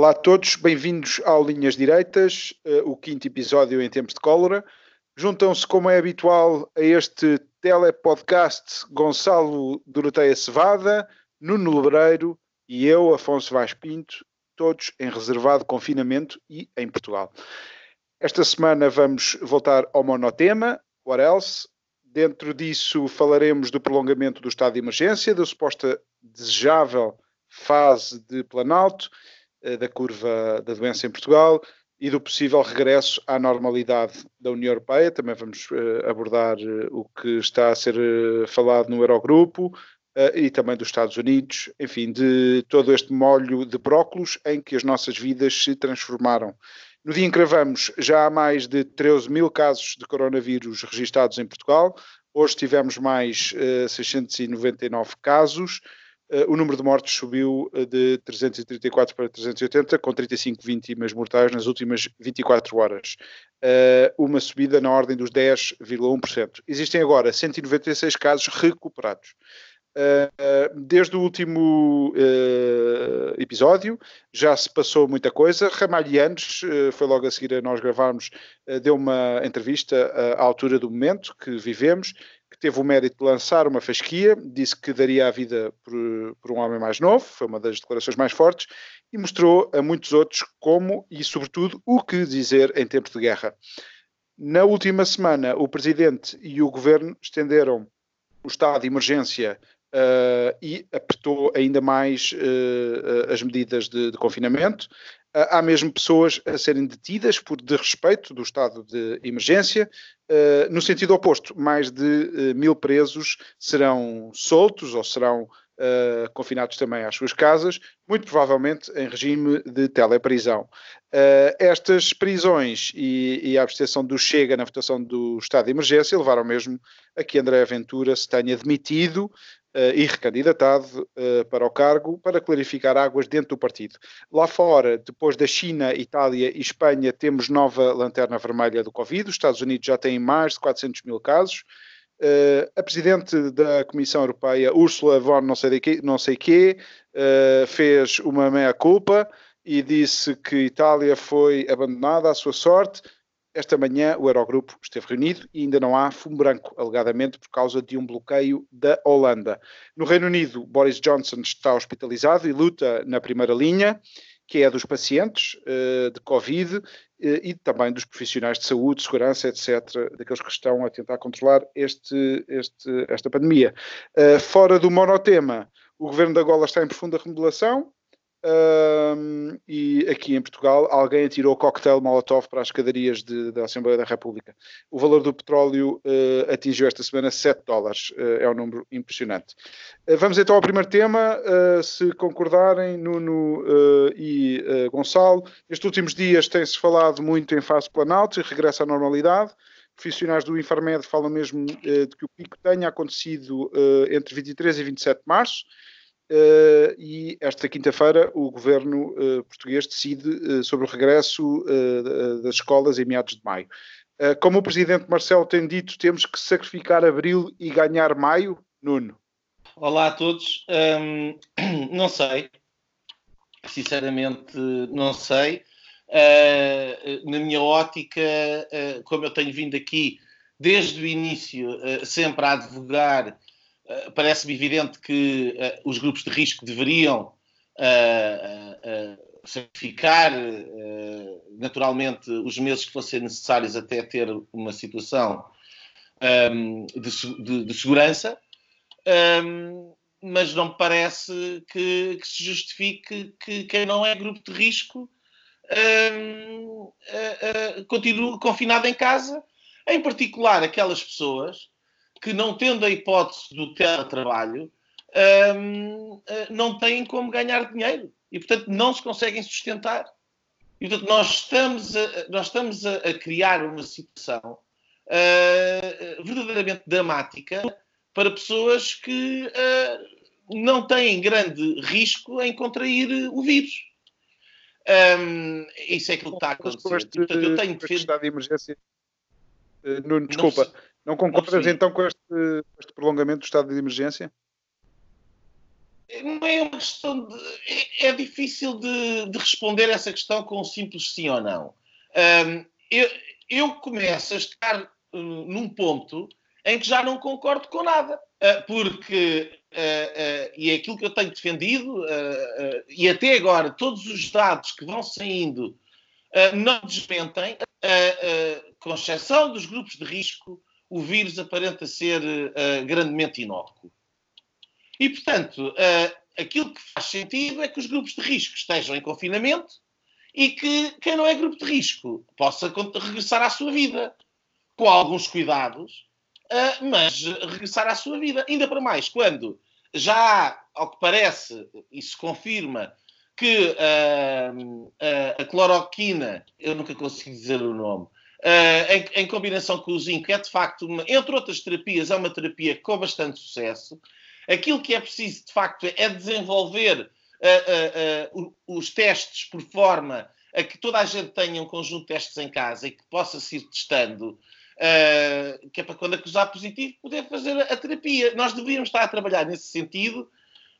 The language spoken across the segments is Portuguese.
Olá a todos, bem-vindos ao Linhas Direitas, eh, o quinto episódio em tempos de cólera. Juntam-se, como é habitual, a este telepodcast Gonçalo Doroteia Cevada, Nuno Lebreiro e eu, Afonso Vaz Pinto, todos em reservado confinamento e em Portugal. Esta semana vamos voltar ao monotema, what else? Dentro disso falaremos do prolongamento do estado de emergência, da suposta desejável fase de Planalto, da curva da doença em Portugal e do possível regresso à normalidade da União Europeia. Também vamos uh, abordar uh, o que está a ser uh, falado no Eurogrupo e também dos Estados Unidos, enfim, de todo este molho de brócolos em que as nossas vidas se transformaram. No dia em que gravamos, já há mais de 13 mil casos de coronavírus registados em Portugal. Hoje tivemos mais 699 casos. Uh, o número de mortes subiu uh, de 334 para 380, com 35 vítimas mortais nas últimas 24 horas. Uh, uma subida na ordem dos 10,1%. Existem agora 196 casos recuperados. desde o último episódio já se passou muita coisa. Ramalhianes, foi logo a seguir a nós gravarmos, deu uma entrevista à altura do momento que vivemos teve o mérito de lançar uma fasquia, disse que daria a vida por, por, um homem mais novo, foi uma das declarações mais fortes, e mostrou a muitos outros como e, sobretudo, o que dizer em tempos de guerra. Na última semana, o Presidente e o Governo estenderam o estado de emergência uh, e apertou ainda mais uh, as medidas de, de confinamento. Há mesmo pessoas a serem detidas por desrespeito do estado de emergência. no sentido oposto, mais de mil presos serão soltos ou serão Uh, confinados também às suas casas, muito provavelmente em regime de teleprisão. Estas prisões e, e, a abstenção do Chega na votação do estado de emergência levaram mesmo a que André Ventura se tenha demitido uh, e recandidatado uh, para o cargo para clarificar águas dentro do partido. Lá fora, depois da China, Itália e Espanha, temos nova lanterna vermelha do Covid. Os Estados Unidos já têm mais de 400 mil casos. Uh, a Presidente da Comissão Europeia, Ursula von não sei, de que, não sei quê, fez uma meia-culpa e disse que Itália foi abandonada à sua sorte esta manhã o Eurogrupo esteve reunido e ainda não há fumo branco, alegadamente por causa de um bloqueio da Holanda. No Reino Unido, Boris Johnson está hospitalizado e luta na primeira linha, que é dos pacientes uh, de Covid uh, e também dos profissionais de saúde, segurança, etc., daqueles que estão a tentar controlar este, este, esta pandemia. Uh, fora do monotema, o governo da Angola está em profunda remodelação, um, e aqui em Portugal alguém atirou coquetel Molotov para as escadarias de, da Assembleia da República. O valor do petróleo uh, atingiu esta semana 7 dólares, uh, é um número impressionante. Uh, vamos então ao primeiro tema, se concordarem, Nuno e Gonçalo. Estes últimos dias tem-se falado muito em fase planalto e regresso à normalidade. Profissionais do Infarmed falam mesmo de que o pico tenha acontecido entre 23 e 27 de março. Uh, e esta quinta-feira o governo uh, português decide uh, sobre o regresso das escolas em meados de maio. como o presidente Marcelo tem dito, temos que sacrificar abril e ganhar maio? Nuno. Olá a todos. Um, não sei. Sinceramente, não sei. na minha ótica, como eu tenho vindo aqui desde o início, sempre a advogar eh, parece-me evidente que uh, os grupos de risco deveriam uh, sacrificar naturalmente os meses que fossem necessários até ter uma situação um, ehm, de, de, de, segurança, um, ehm, mas não me parece que, que, se justifique que quem não é grupo de risco um, ehm, continue confinado em casa, em particular aquelas pessoas que, não tendo a hipótese do teletrabalho, um, ah, não têm como ganhar dinheiro. e, portanto, não se conseguem sustentar. E, portanto, nós estamos a, nós estamos a, a criar uma situação uh, verdadeiramente dramática para pessoas que uh, não têm grande risco em contrair o vírus. Um, isso é aquilo que está a acontecer. Portanto, eu tenho estado de emergência. Nuno, desculpa, não, não concordas não então com este, este prolongamento do estado de emergência? não é uma questão de. É, é difícil de, de, responder essa questão com um simples sim ou não. Um, eu, eu, começo a estar uh, num ponto em que já não concordo com nada. Uh, porque, uh, e é aquilo que eu tenho defendido, e até agora todos os dados que vão saindo não desmentem, com exceção dos grupos de risco, o vírus aparenta ser grandemente inócuo. E, portanto, uh, aquilo que faz sentido é que os grupos de risco estejam em confinamento e que quem não é grupo de risco possa regressar à sua vida, com alguns cuidados, uh, mas regressar à sua vida. Ainda para mais, quando já há, ao que parece, e se confirma, que uh, a cloroquina, eu nunca consigo dizer o nome, Uh, em, em, combinação com o zinco, é de facto, uma, entre outras terapias, é uma terapia com bastante sucesso. Aquilo que é preciso, de facto, é desenvolver uh, uh, uh, os testes por forma a que toda a gente tenha um conjunto de testes em casa e que possa se ir testando, que é para quando acusar positivo poder fazer a, a, terapia. Nós deveríamos estar a trabalhar nesse sentido,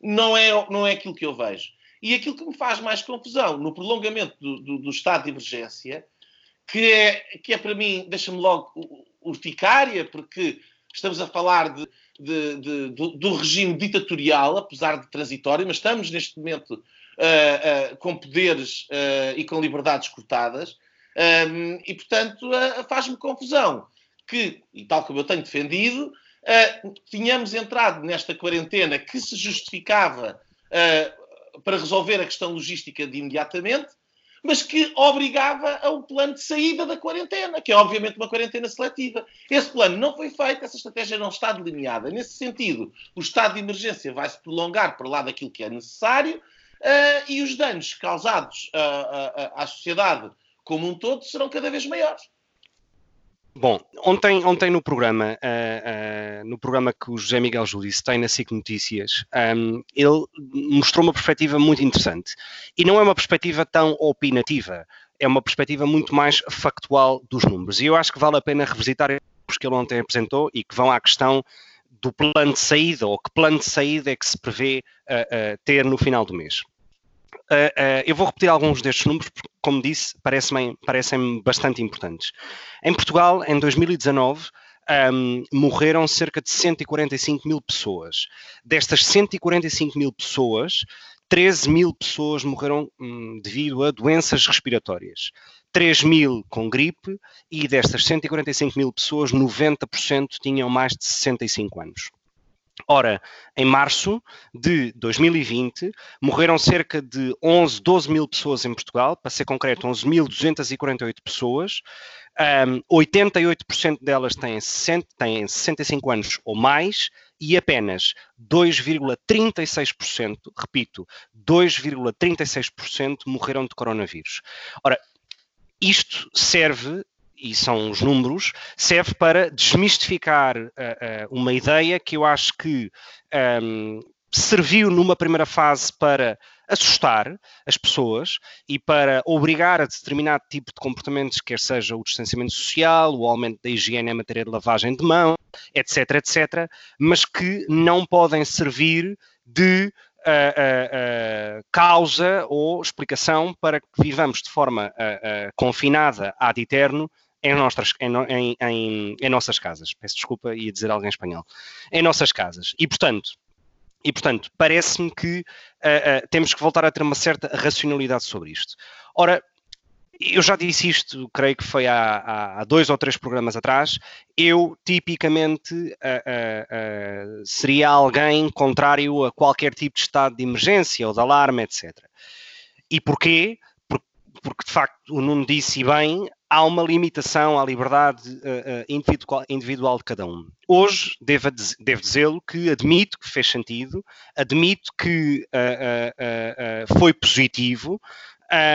não é, não é aquilo que eu vejo. E aquilo que me faz mais confusão no prolongamento do, do, do estado de emergência, que é, que é para mim, deixa-me logo urticária, porque estamos a falar de de, de, do, do, regime ditatorial, apesar de transitório, mas estamos neste momento uh, uh, com poderes uh, e com liberdades cortadas, um, e portanto faz-me confusão que, e tal como eu tenho defendido, tínhamos entrado nesta quarentena que se justificava para resolver a questão logística de imediatamente, mas que obrigava a um plano de saída da quarentena, que é obviamente uma quarentena seletiva. Esse plano não foi feito, essa estratégia não está delineada. Nesse sentido, o estado de emergência vai se prolongar para lá daquilo que é necessário uh, e os danos causados uh, uh, à sociedade como um todo serão cada vez maiores. Bom, ontem, ontem no programa, uh, uh, no programa que o José Miguel Júdice tem na SIC Notícias, um, ele mostrou uma perspectiva muito interessante. E não é uma perspectiva tão opinativa, é uma perspectiva muito mais factual dos números. E eu acho que vale a pena revisitar os que ele ontem apresentou e que vão à questão do plano de saída, ou que plano de saída é que se prevê uh, ter no final do mês. Uh, uh, eu vou repetir alguns destes números, porque, como disse, parecem-me parecem bastante importantes. Em Portugal, em 2019, um, morreram cerca de 145 mil pessoas. Destas 145 mil pessoas, 13 mil pessoas morreram hum, devido a doenças respiratórias. 3 mil com gripe e destas 145 mil pessoas, 90% tinham mais de 65 anos. Ora, em março de 2020, morreram cerca de 11, 12 mil pessoas em Portugal, para ser concreto, 11.248 pessoas. Um, 88% delas têm, 60, têm 65 anos ou mais e apenas 2,36%, repito, 2,36% morreram de coronavírus. Ora, isto serve e são os números, serve para desmistificar uh, uh, uma ideia que eu acho que um, serviu numa primeira fase para assustar as pessoas e para obrigar a determinado tipo de comportamentos, quer seja o distanciamento social, o aumento da higiene em matéria de lavagem de mão, etc, etc, mas que não podem servir de uh, uh, uh, causa ou explicação para que vivamos de forma confinada ad eterno em em, em, em nossas casas. Peço desculpa, ia dizer algo em espanhol. Em nossas casas. E, portanto, e, portanto, parece-me que uh, uh, temos que voltar a ter uma certa racionalidade sobre isto. Ora, eu já disse isto, creio que foi há, há dois ou três programas atrás. Eu, tipicamente, uh, seria alguém contrário a qualquer tipo de estado de emergência ou de alarme, etc. E porquê? Porque de facto o Nuno disse bem, há uma limitação à liberdade uh, individual, individual, de cada um. Hoje, devo, devo dizê-lo que admito que fez sentido, admito que uh, foi positivo,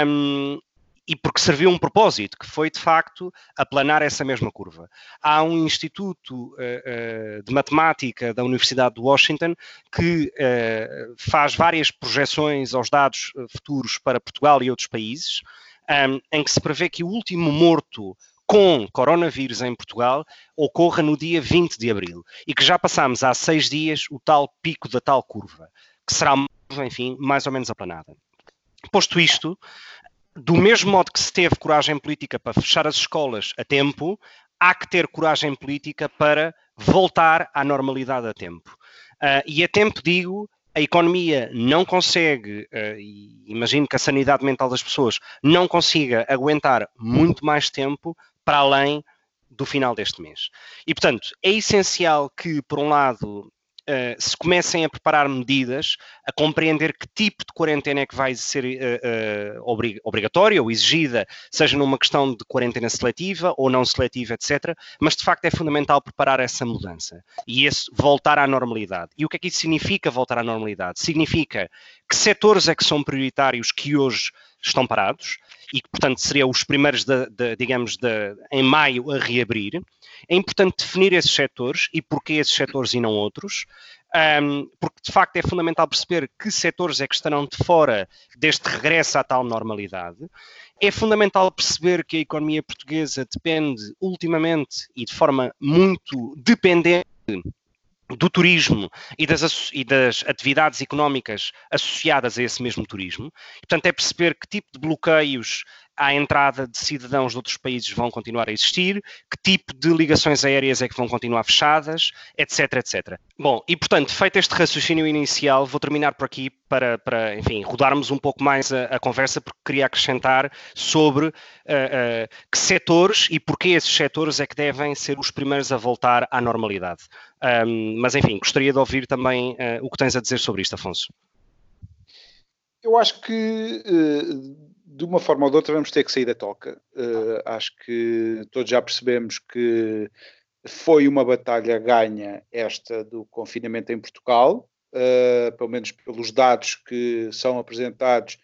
um, e porque serviu um propósito, que foi de facto aplanar essa mesma curva. Há um instituto uh, uh, de matemática da Universidade de Washington que uh, faz várias projeções aos dados futuros para Portugal e outros países, um, em que se prevê que o último morto com coronavírus em Portugal ocorra no dia 20 de abril e que já passamos há seis dias o tal pico da tal curva, que será, enfim, mais ou menos aplanada. Posto isto, do mesmo modo que se teve coragem política para fechar as escolas a tempo, há que ter coragem política para voltar à normalidade a tempo. Uh, e a tempo digo, a economia não consegue, uh, e imagino que a sanidade mental das pessoas não consiga aguentar muito mais tempo para além do final deste mês. E, portanto, é essencial que, por um lado, uh, se comecem a preparar medidas, a compreender que tipo de quarentena é que vai ser uh, uh, obrigatória ou exigida, seja numa questão de quarentena seletiva ou não seletiva, etc. Mas de facto é fundamental preparar essa mudança e esse voltar à normalidade. E o que é que isso significa voltar à normalidade? Significa que setores é que são prioritários que hoje estão parados e que, portanto, seriam os primeiros, de, de, digamos, de, em maio a reabrir. É importante definir esses setores e porquê esses setores e não outros, um, porque de facto é fundamental perceber que setores é que estarão de fora deste regresso à tal normalidade. É fundamental perceber que a economia portuguesa depende ultimamente e de forma muito dependente do turismo e das, e das, atividades económicas associadas a esse mesmo turismo. Portanto, é perceber que tipo de bloqueios à entrada de cidadãos de outros países vão continuar a existir, que tipo de ligações aéreas é que vão continuar fechadas, etc, etc. Bom, e portanto, feito este raciocínio inicial, vou terminar por aqui para, para enfim, rodarmos um pouco mais a, a conversa, porque queria acrescentar sobre uh, uh, que setores e porquê esses setores é que devem ser os primeiros a voltar à normalidade. Um, mas, enfim, gostaria de ouvir também uh, o que tens a dizer sobre isto, Afonso. Eu acho que de uma forma ou de outra vamos ter que sair da toca. Uh, acho que todos já percebemos que foi uma batalha ganha esta do confinamento em Portugal, uh, pelo menos pelos dados que são apresentados,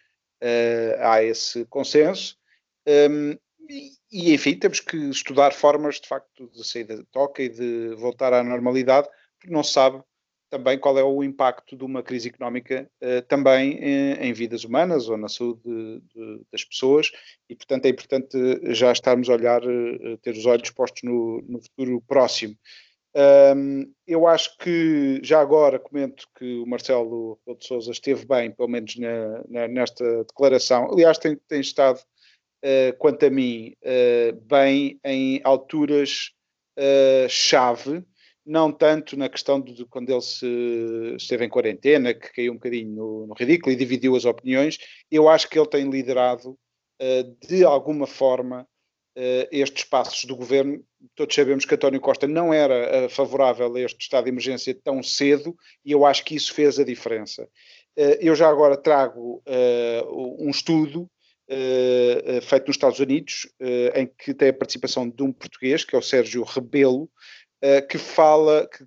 uh, há esse consenso. Um, e, e, enfim, temos que estudar formas de facto de sair da toca e de voltar à normalidade, porque não se sabe também qual é o impacto de uma crise económica uh, também em, em, vidas humanas ou na saúde de, de, das pessoas e, portanto, é importante já estarmos a olhar, uh, ter os olhos postos no, no futuro próximo. Um, eu acho que já agora comento que o Marcelo de Souza esteve bem, pelo menos na, na, nesta declaração. Aliás, tem, tem estado, uh, quanto a mim, bem em alturas chave não tanto na questão de quando ele se, esteve em quarentena, que caiu um bocadinho no, no, ridículo e dividiu as opiniões. Eu acho que ele tem liderado uh, de alguma forma uh, estes passos do governo. Todos sabemos que António Costa não era uh, favorável a este estado de emergência tão cedo e eu acho que isso fez a diferença. eu já agora trago um estudo feito nos Estados Unidos, em que tem a participação de um português, que é o Sérgio Rebelo, eh, que fala, que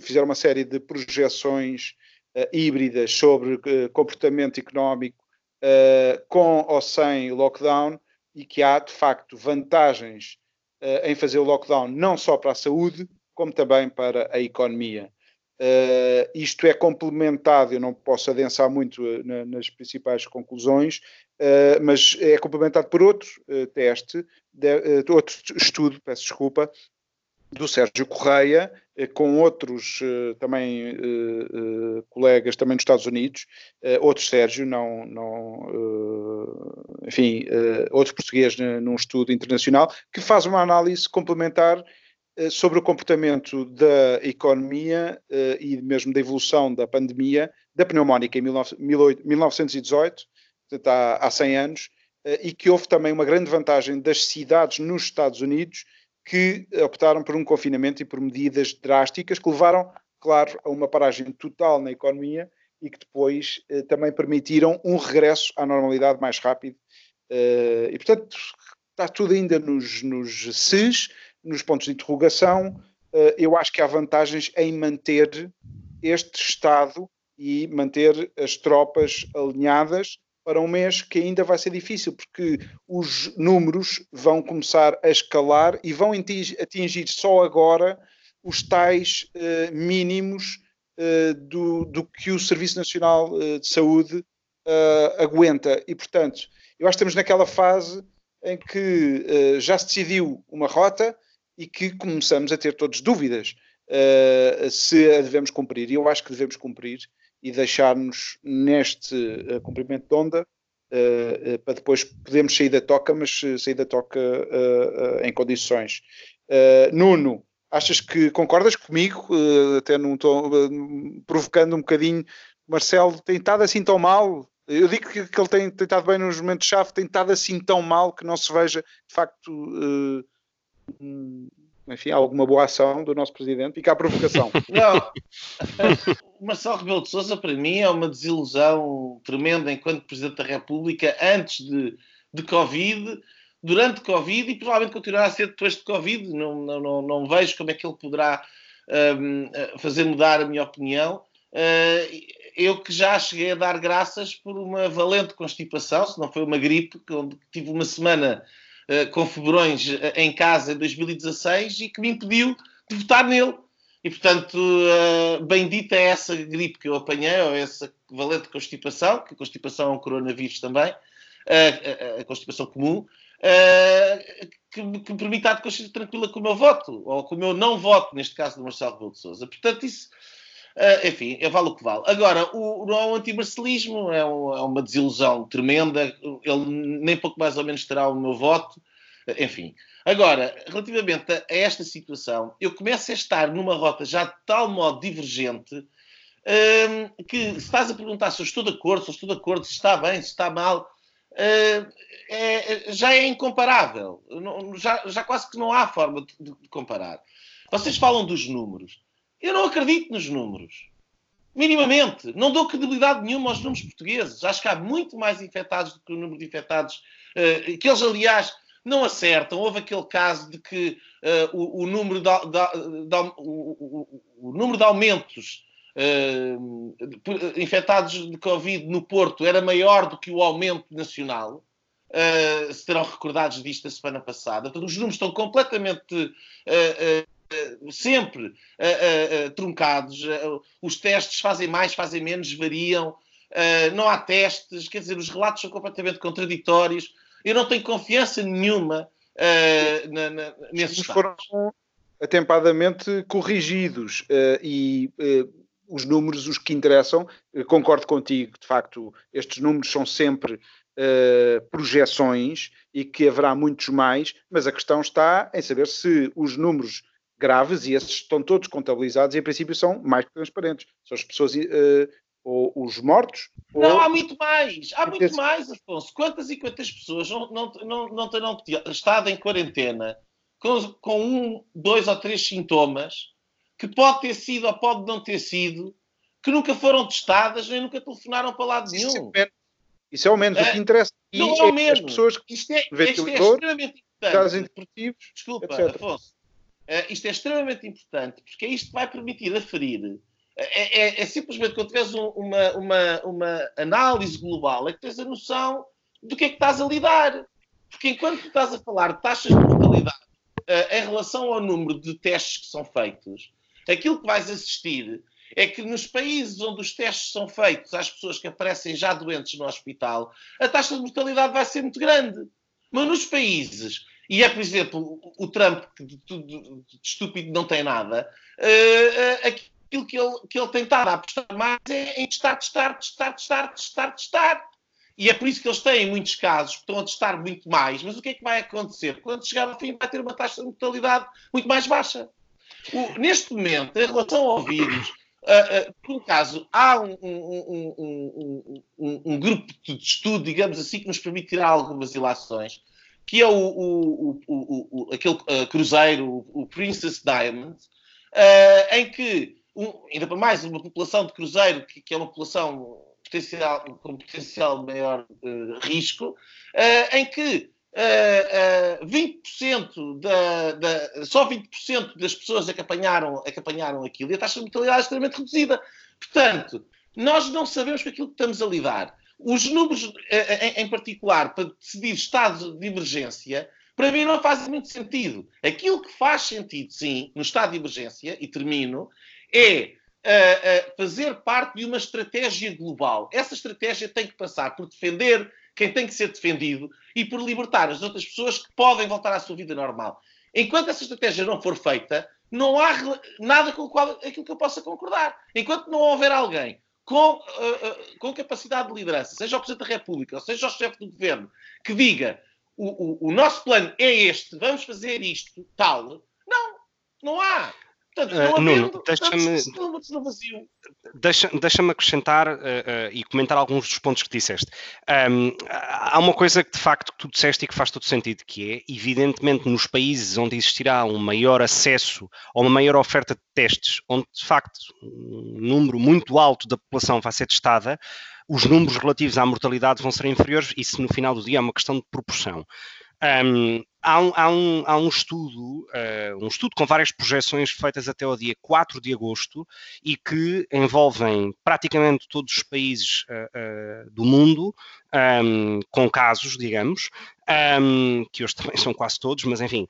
fizeram uma série de projeções uh, híbridas sobre uh, comportamento económico com ou sem lockdown e que há, de facto, vantagens em fazer o lockdown não só para a saúde, como também para a economia. Uh, isto é complementado, eu não posso adensar muito na, nas principais conclusões, uh, mas é complementado por outro teste, de, outro estudo, peço desculpa, do Sérgio Correia, eh, com outros eh, também eh, colegas também nos Estados Unidos, outros Sérgio, não, não enfim, outros portugueses num estudo internacional, que faz uma análise complementar sobre o comportamento da economia e mesmo da evolução da pandemia da pneumónica em 1918, portanto há 100 anos, e que houve também uma grande vantagem das cidades nos Estados Unidos que optaram por um confinamento e por medidas drásticas que levaram, claro, a uma paragem total na economia e que depois eh, também permitiram um regresso à normalidade mais rápido Uh, e, portanto, está tudo ainda nos, nos SES, nos pontos de interrogação. Uh, eu acho que há vantagens em manter este Estado e manter as tropas alinhadas para um mês que ainda vai ser difícil, porque os números vão começar a escalar e vão atingir só agora os tais uh, mínimos uh, do, do, que o Serviço Nacional uh, de Saúde aguenta. E, portanto, eu acho que estamos naquela fase em que já se decidiu uma rota e que começamos a ter todos dúvidas se a devemos cumprir. E eu acho que devemos cumprir e deixar-nos neste uh, comprimento de onda uh, uh, para depois podermos sair da toca, mas sair da toca em condições. Nuno, achas que concordas comigo, até num tom, provocando um bocadinho, Marcelo tem estado assim tão mal? Eu digo que, que ele tem, estado bem nos momentos-chave, tem estado assim tão mal que não se veja, de facto, enfim, alguma boa ação do nosso presidente. Fica a provocação. Não, o Marcelo Rebelo de Sousa, para mim, é uma desilusão tremenda enquanto Presidente da República, antes de, de Covid, durante Covid e provavelmente continuará a ser depois de Covid. Não, não, não, não vejo como é que ele poderá um, fazer mudar a minha opinião. Uh, eu que já cheguei a dar graças por uma valente constipação, se não foi uma gripe, onde tive uma semana com febrões uh, em casa em 2016 e que me impediu de votar nele. E, portanto, uh, bendita é essa gripe que eu apanhei, ou essa valente constipação, que a constipação é um coronavírus também, a, constipação comum, que, me permite estar consciência tranquila com o meu voto, ou com o meu não voto, neste caso do Marcelo Rebelo de Sousa. Portanto, isso, enfim, é vale o que vale. Agora, o, o antimarcelismo é, um, é uma desilusão tremenda, ele nem pouco mais ou menos terá o meu voto, enfim. Agora, relativamente a, esta situação, eu começo a estar numa rota já de tal modo divergente um, que se estás a perguntar se eu estou de acordo, se eu estou de acordo, se está bem, se está mal, uh, é, já é incomparável. Não, já, já, quase que não há forma de, de, comparar. Vocês falam dos números. Eu não acredito nos números. Minimamente. Não dou credibilidade nenhuma aos números portugueses. Acho que há muito mais infectados do que o número de infectados. Uh, que eles, aliás, não acertam. Houve aquele caso de que uh, o, o, número de, de, de, o, o, número de aumentos uh, infectados de Covid no Porto era maior do que o aumento nacional. Uh, se terão recordados disto a semana passada. Os números estão completamente sempre truncados. os testes fazem mais, fazem menos, variam. não há testes, quer dizer, os relatos são completamente contraditórios eu não tenho confiança nenhuma uh, na, na, nesses foram atempadamente corrigidos uh, e uh, os números, os que interessam, concordo contigo, de facto, estes números são sempre projeções e que haverá muitos mais, mas a questão está em saber se os números graves, e esses estão todos contabilizados e em princípio são mais transparentes, são as pessoas ou os mortos. Não, ou... há muito mais, há muito mais, Afonso. Quantas e quantas pessoas não, não, não, não terão estado em quarentena com, com um, dois ou três sintomas que pode ter sido ou pode não ter sido, que nunca foram testadas nem nunca telefonaram para lado nenhum. Isso é, isso é o menos. É, o que interessa não é o menos. as pessoas que isto é, isto é extremamente importante. Desculpa, etc. Afonso. Uh, isto é extremamente importante porque é isto que vai permitir aferir é, é, é, simplesmente quando tiveres um, uma, uma, uma análise global, é que tens a noção do que é que estás a lidar. Porque enquanto estás a falar de taxas de mortalidade uh, em relação ao número de testes que são feitos, aquilo que vais assistir é que nos países onde os testes são feitos às pessoas que aparecem já doentes no hospital, a taxa de mortalidade vai ser muito grande. Mas nos países, e é, por exemplo, o, Trump, que de, de, estúpido não tem nada, uh, aqui aquilo que ele, que ele tem estado a apostar mais é em testar, testar, testar, testar, testar, testar. E é por isso que eles têm muitos casos, estão a testar muito mais. Mas o que é que vai acontecer? Quando chegar ao fim, vai ter uma taxa de mortalidade muito mais baixa. O, neste momento, em relação ao vírus, uh, uh, por um caso, há um, um, um, um, grupo de estudo, digamos assim, que nos permite tirar algumas ilações, que é o, o, o aquele uh, cruzeiro, o, Princess Diamond, em que um, ainda para mais uma população de cruzeiro, que, que, é uma população potencial, com potencial maior uh, risco, uh, em que uh, 20% da, da, só 20% das pessoas é que, apanharam, é que apanharam aquilo e a taxa de mortalidade é extremamente reduzida. Portanto, nós não sabemos com aquilo que estamos a lidar. Os números, em, em particular, para decidir estado de emergência, para mim não faz muito sentido. Aquilo que faz sentido, sim, no estado de emergência, e termino, é uh, uh, fazer parte de uma estratégia global. Essa estratégia tem que passar por defender quem tem que ser defendido e por libertar as outras pessoas que podem voltar à sua vida normal. Enquanto essa estratégia não for feita, não há nada com o qual aquilo que eu possa concordar. Enquanto não houver alguém com, uh, com capacidade de liderança, seja o Presidente da República, seja o chefe do governo, que diga o, o, o nosso plano é este, vamos fazer isto, tal. Não, não há. Portanto, uh, Nuno, deixa-me deixa, deixa acrescentar uh, uh, e comentar alguns dos pontos que disseste. Um, há uma coisa que de facto tu disseste e que faz todo sentido, que é, evidentemente, nos países onde existirá um maior acesso ou uma maior oferta de testes, onde de facto um número muito alto da população vai ser testada, os números relativos à mortalidade vão ser inferiores, isso no final do dia é uma questão de proporção. Um, há, um, há, um, há um estudo, uh, um estudo com várias projeções feitas até ao dia 4 de agosto e que envolvem praticamente todos os países uh, uh, do mundo, um, com casos, digamos, que hoje também são quase todos, mas enfim,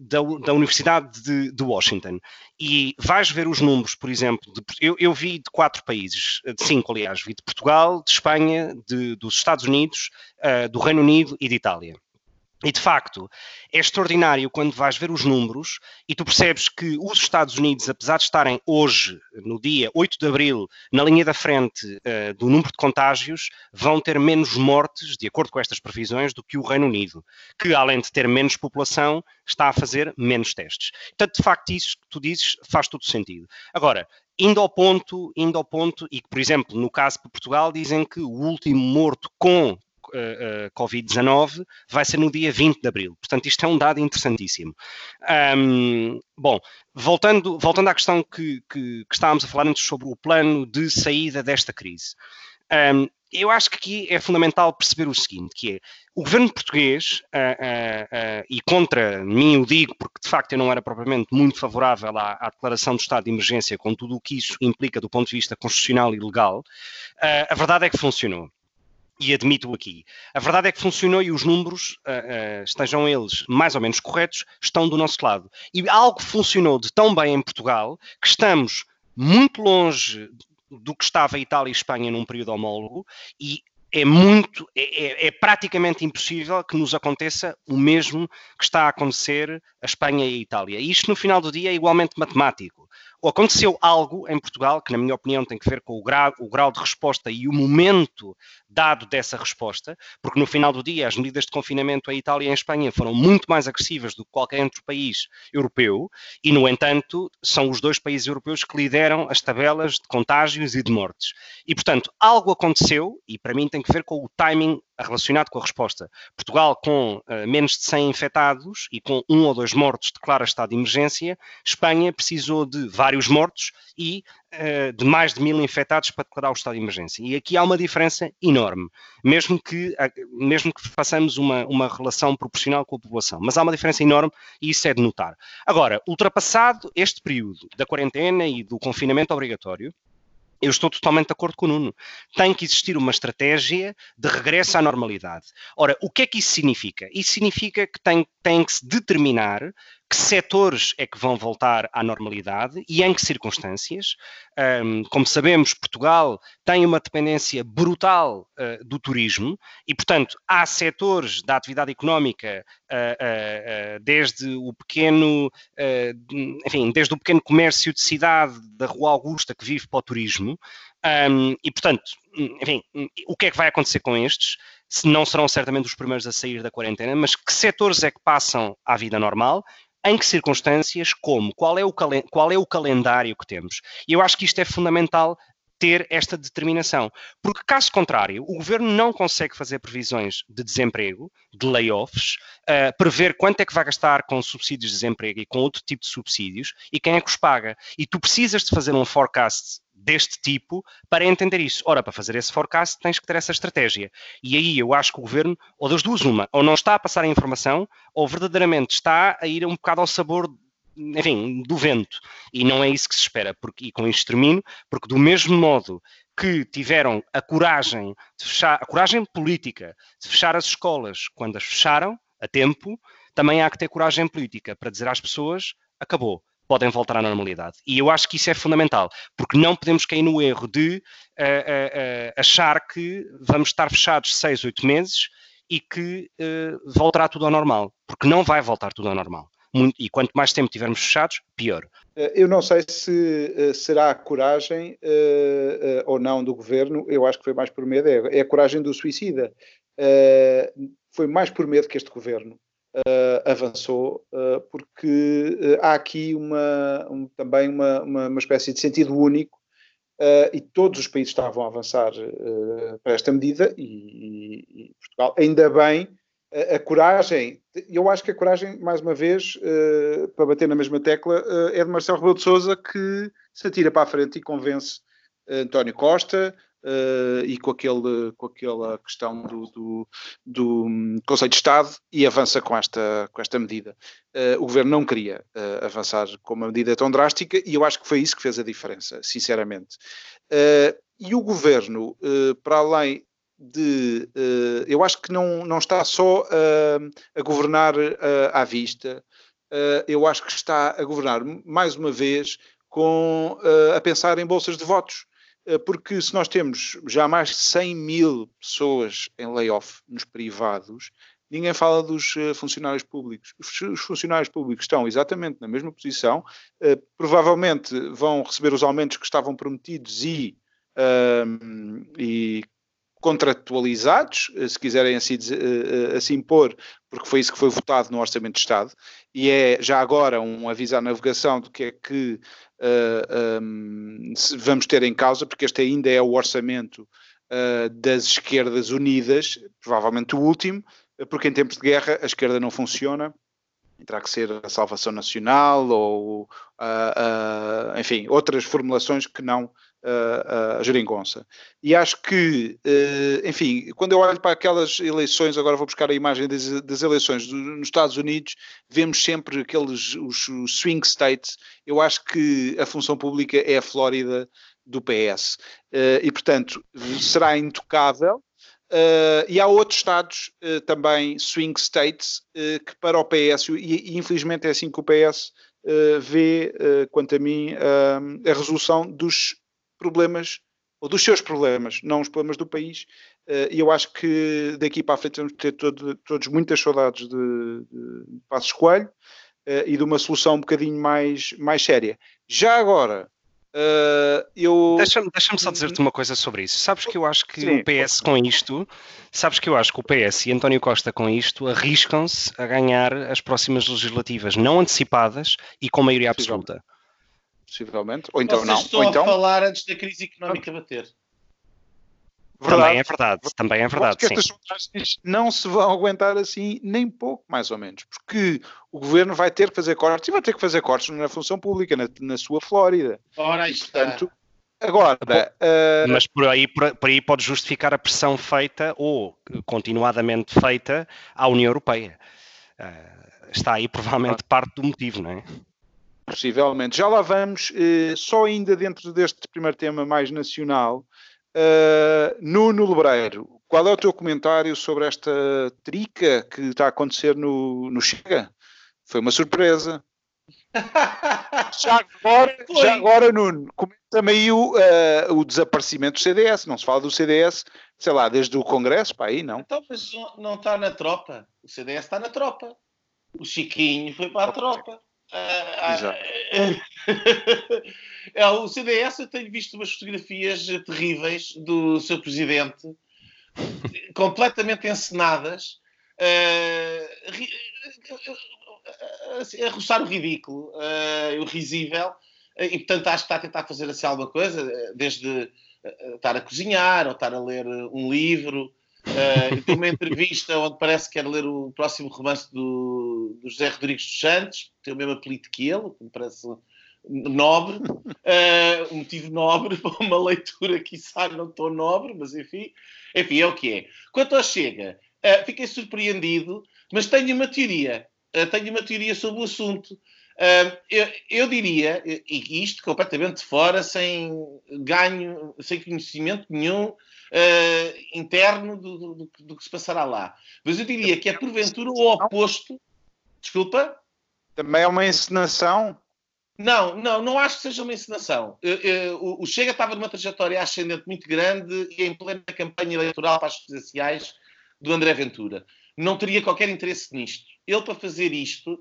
da, da, Universidade de, de, Washington e vais ver os números, por exemplo, de, eu, eu, vi de quatro países, de cinco aliás, vi de Portugal, de Espanha, de, dos Estados Unidos, uh, do Reino Unido e de Itália. E de facto, é extraordinário quando vais ver os números e tu percebes que os Estados Unidos, apesar de estarem hoje, no dia 8 de abril, na linha da frente uh, do número de contágios, vão ter menos mortes, de acordo com estas previsões, do que o Reino Unido, que além de ter menos população, está a fazer menos testes. Portanto, de facto, isso que tu dizes faz todo sentido. Agora, indo ao ponto, indo ao ponto, e que, por exemplo, no caso de Portugal, dizem que o último morto com Covid-19 vai ser no dia 20 de abril. Portanto, isto é um dado interessantíssimo. Um, bom, voltando, voltando à questão que, que, que, estávamos a falar antes sobre o plano de saída desta crise. Um, eu acho que aqui é fundamental perceber o seguinte, que é o governo português, uh, e contra mim o digo, porque de facto eu não era propriamente muito favorável à, à, declaração do estado de emergência, com tudo o que isso implica do ponto de vista constitucional e legal, a verdade é que funcionou e admito aqui. A verdade é que funcionou e os números, uh, uh, estejam eles mais ou menos corretos, estão do nosso lado. E algo funcionou de tão bem em Portugal que estamos muito longe do que estava Itália e Espanha num período homólogo e é muito, é, é, é, praticamente impossível que nos aconteça o mesmo que está a acontecer a Espanha e a Itália. E isto, no final do dia, é igualmente matemático aconteceu algo em Portugal, que na minha opinião tem que ver com o grau, o grau de resposta e o momento dado dessa resposta, porque no final do dia as medidas de confinamento em Itália e em Espanha foram muito mais agressivas do que qualquer outro país europeu, e no entanto são os dois países europeus que lideram as tabelas de contágios e de mortes. E portanto, algo aconteceu, e para mim tem que ver com o timing relacionado com a resposta. Portugal, com uh, menos de 100 infectados e com um ou dois mortos, declara estado de emergência. Espanha precisou de vários mortos e uh, de mais de mil infectados para declarar o estado de emergência. E aqui há uma diferença enorme, mesmo que, mesmo que façamos uma, uma relação proporcional com a população. Mas há uma diferença enorme e isso é de notar. Agora, ultrapassado este período da quarentena e do confinamento obrigatório, eu estou totalmente de acordo com o Nuno. Tem que existir uma estratégia de regresso à normalidade. Ora, o que é que isso significa? Isso significa que tem, tem que se determinar que setores é que vão voltar à normalidade e em que circunstâncias. Um, como sabemos, Portugal tem uma dependência brutal uh, do turismo e, portanto, há setores da atividade económica, uh, uh, desde o pequeno, enfim, desde o pequeno comércio de cidade da Rua Augusta que vive para o turismo. Um, e, portanto, enfim, o que é que vai acontecer com estes? Não serão certamente os primeiros a sair da quarentena, mas que setores é que passam à vida normal? Em que circunstâncias, como, qual é, o qual é o calendário que temos. E eu acho que isto é fundamental ter esta determinação. Porque, caso contrário, o governo não consegue fazer previsões de desemprego, de layoffs, uh, prever quanto é que vai gastar com subsídios de desemprego e com outro tipo de subsídios e quem é que os paga. E tu precisas de fazer um forecast deste tipo para entender isso. Ora, para fazer esse forecast tens que ter essa estratégia. E aí eu acho que o governo, ou das duas, uma, ou não está a passar a informação, ou verdadeiramente está a ir um bocado ao sabor enfim, do vento. E não é isso que se espera. Porque, e com isto termino, porque do mesmo modo que tiveram a coragem de fechar, a coragem política de fechar as escolas quando as fecharam, a tempo, também há que ter coragem política para dizer às pessoas, acabou podem voltar à normalidade. E eu acho que isso é fundamental, porque não podemos cair no erro de uh, uh, uh, achar que vamos estar fechados seis, oito meses e que voltará tudo ao normal, porque não vai voltar tudo ao normal. Muito, e quanto mais tempo tivermos fechados, pior. Eu não sei se será a coragem ou não do governo, eu acho que foi mais por medo, é, é a coragem do suicida. foi mais por medo que este governo uh, avançou, uh, porque uh, há aqui uma, um, também uma, uma, uma, espécie de sentido único e todos os países estavam a avançar para esta medida e, e, Portugal, ainda bem, a, a, coragem, eu acho que a coragem, mais uma vez, para bater na mesma tecla, é de Marcelo Rebelo de Sousa que se atira para a frente e convence António Costa, uh, e com, aquele, com aquela questão do, do, do Conselho de Estado e avança com esta, com esta medida. Uh, o governo não queria uh, avançar com uma medida tão drástica e eu acho que foi isso que fez a diferença, sinceramente. e o governo, para além de. eu acho que não, não está só a governar à vista, eu acho que está a governar mais uma vez com, a pensar em bolsas de votos. Eh, porque se nós temos já mais de 100 mil pessoas em layoff nos privados, ninguém fala dos uh, funcionários públicos. Os, os, funcionários públicos estão exatamente na mesma posição, uh, provavelmente vão receber os aumentos que estavam prometidos e, uh, e contratualizados, se quiserem assim, assim pôr, porque foi isso que foi votado no Orçamento de Estado, e é já agora um aviso à navegação do que é que uh, um, vamos ter em causa, porque este ainda é o orçamento uh, das esquerdas unidas, provavelmente o último, porque em tempos de guerra a esquerda não funciona, terá que ser a salvação nacional ou, uh, enfim, outras formulações que não a, geringonça. E acho que, uh, enfim, quando eu olho para aquelas eleições, agora vou buscar a imagem das, das eleições nos Estados Unidos, vemos sempre aqueles os, swing states. Eu acho que a função pública é a Flórida do PS. Eh, e, portanto, será intocável. Uh, e há outros estados uh, também, swing states, uh, que para o PS, e, e, infelizmente é assim que o PS vê, quanto a mim, a resolução dos problemas, ou dos seus problemas, não os problemas do país. Eh, e eu acho que daqui para a frente vamos ter todo, todos muitas saudades de, de Passos Coelho eh, e de uma solução um bocadinho mais, mais séria. Já agora, Uh, eu... Deixa-me deixa só dizer-te uma coisa sobre isso. Sabes que eu acho que Sim. o PS com isto, sabes que eu acho que o PS e António Costa com isto arriscam-se a ganhar as próximas legislativas não antecipadas e com maioria absoluta possivelmente. Ou então Vocês não. Estou Ou então... a falar antes da crise económica bater. Verdade. Também é verdade, também é verdade. que estas sondagens não se vão aguentar assim nem pouco, mais ou menos, porque o governo vai ter que fazer cortes e vai ter que fazer cortes na função pública, na, na sua Flórida. Ora, e, portanto, Agora, uh... mas por aí, por, por, aí pode justificar a pressão feita ou continuadamente feita à União Europeia. Uh, está aí provavelmente parte do motivo, não é? Possivelmente. Já lá vamos, eh, só ainda dentro deste primeiro tema mais nacional. Uh, Nuno Lebreiro, qual é o teu comentário sobre esta trica que está a acontecer no, no Chega? Foi uma surpresa. já, agora, já agora, Nuno, comenta-me aí o, uh, o desaparecimento do CDS. Não se fala do CDS, sei lá, desde o Congresso para aí, não? Então, mas não está na tropa. O CDS está na tropa. O Chiquinho foi para a tropa. Ah, é, o CDS, eu tenho visto umas fotografias terríveis do seu presidente, completamente encenadas, uh, a roçar o ridículo, o risível, e portanto acho que está a tentar fazer assim alguma coisa, desde estar a cozinhar ou estar a ler um livro. Uh, e uma entrevista onde parece que quer ler o próximo romance do, do José Rodrigues dos Santos, tem o mesmo apelido que ele, que me parece nobre, uh, um motivo nobre para uma leitura que sabe não tão nobre, mas enfim, enfim, é o que é. Quanto ao Chega, uh, fiquei surpreendido, mas tenho uma teoria, uh, tenho uma teoria sobre o assunto. Eu, eu, diria, e isto completamente fora, sem ganho, sem conhecimento nenhum interno do, do, do que se passará lá. Mas eu diria que é porventura o oposto. Desculpa? Também é uma encenação não, não, não acho que seja uma encenação. O Chega estava numa trajetória ascendente muito grande e em plena campanha eleitoral para as presidenciais do André Ventura. Não teria qualquer interesse nisto. Ele, para fazer isto,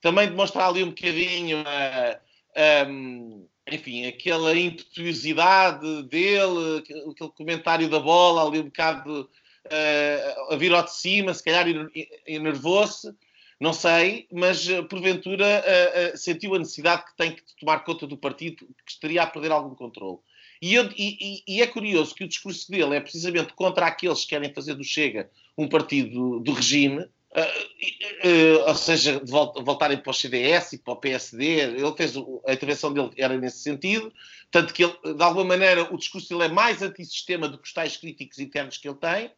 também demonstrar ali um bocadinho a, a, enfim, aquela impetuosidade dele, aquele comentário da bola ali um bocado a, a vir ao de cima, se calhar enervou-se não sei, mas eh, porventura uh, sentiu a necessidade que tem que tomar conta do partido, que estaria a perder algum controle. E, eu, e, e, é curioso que o discurso dele é precisamente contra aqueles que querem fazer do Chega um partido do regime, uh, ou seja, de voltarem para o CDS e para o PSD. Ele fez a intervenção dele era nesse sentido, tanto que ele, de alguma maneira o discurso dele é mais antissistema do que os tais críticos internos que ele tem.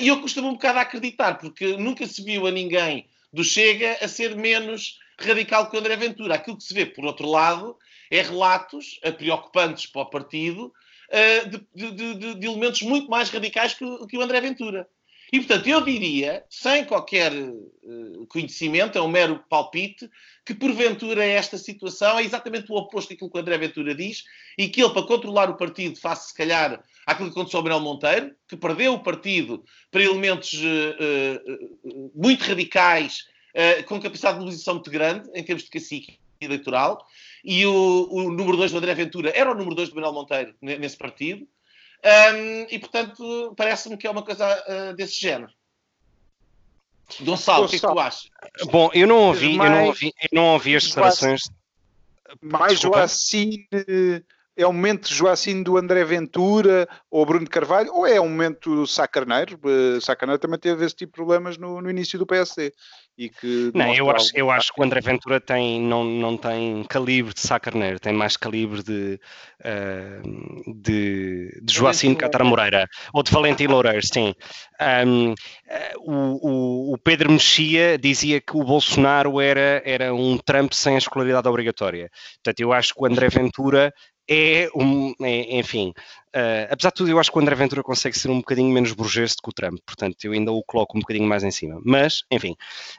E eu costumo um bocado acreditar, porque nunca se viu a ninguém do Chega a ser menos radical que o André Ventura. Aquilo que se vê, por outro lado, é relatos preocupantes para o partido uh, de, de, de, de, elementos muito mais radicais que, que, o André Ventura. E, portanto, eu diria, sem qualquer uh, conhecimento, é um mero palpite, que porventura esta situação é exatamente o oposto daquilo que o André Ventura diz e que ele, para controlar o partido, face, se calhar, àquilo que aconteceu ao Manuel Monteiro, que perdeu o partido para elementos uh, uh, muito radicais, com capacidade de mobilização muito grande, em termos de cacique eleitoral, e o, o número 2 do André Ventura era o número 2 do Manuel Monteiro nesse partido, um, e portanto parece-me que é uma coisa desse género. Gonçalo, o que é que tu achas? Bom, eu não ouvi, eu não ouvi, eu não ouvi as declarações. Mais Joacine é um momento Joacim do André Ventura ou Bruno Carvalho, ou é um momento Sacarneiro? Uh, Sacarneiro também teve esse tipo de problemas no, no início do PSD. E que não, eu acho, eu acho que o André Ventura tem, não, não tem calibre de Sacarneiro, tem mais calibre de, uh, de, de Joacim Catara Moreira, ou de Valentim Loureiro, sim. Um, uh, o, o, o, Pedro Mexia dizia que o Bolsonaro era, era um Trump sem a escolaridade obrigatória. Portanto, eu acho que o André Ventura é um, é, enfim, uh, apesar de tudo, eu acho que o André Ventura consegue ser um bocadinho menos burguês do que o Trump, portanto, eu ainda o coloco um bocadinho mais em cima. Mas, enfim,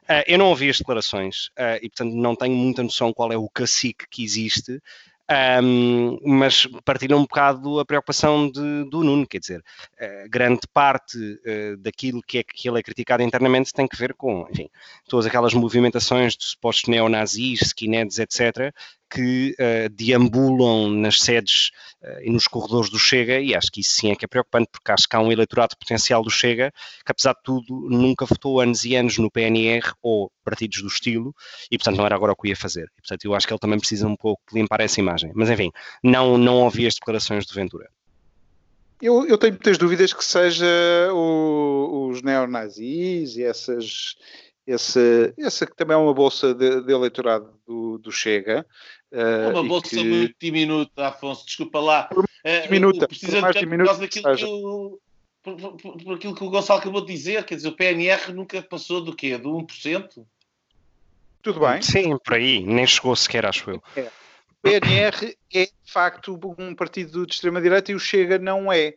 uh, eu não ouvi as declarações uh, e, portanto, não tenho muita noção qual é o cacique que existe. Um, mas partilham um bocado a preocupação de, do Nuno, quer dizer, uh, grande parte uh, daquilo que, é, que ele é criticado internamente tem que ver com, enfim, todas aquelas movimentações de supostos neonazis, skinheads, etc., que uh, deambulam nas sedes uh, e nos corredores do Chega, e acho que isso sim é que é preocupante, porque acho que há um eleitorado potencial do Chega que, apesar de tudo, nunca votou anos e anos no PNR ou partidos do estilo, e portanto não era agora o que ia fazer. E, portanto, eu acho que ele também precisa um pouco limpar essa imagem. Mas enfim, não, não ouvi as declarações de Ventura. Eu, eu tenho muitas dúvidas que seja o, os neonazis e essas, esse, essa que também é uma bolsa de, de eleitorado do, do Chega, é uma bolsa que... muito diminuta, Afonso, desculpa lá. Uh, diminuta, precisa mais diminuta por, daquilo que o, por, por, por, aquilo que o Gonçalo acabou de dizer, quer dizer, o PNR nunca passou do quê? Do 1%? Tudo bem. Sim, por aí, nem chegou sequer, acho eu. É. O PNR é, de facto, um partido de extrema-direita e o Chega não é.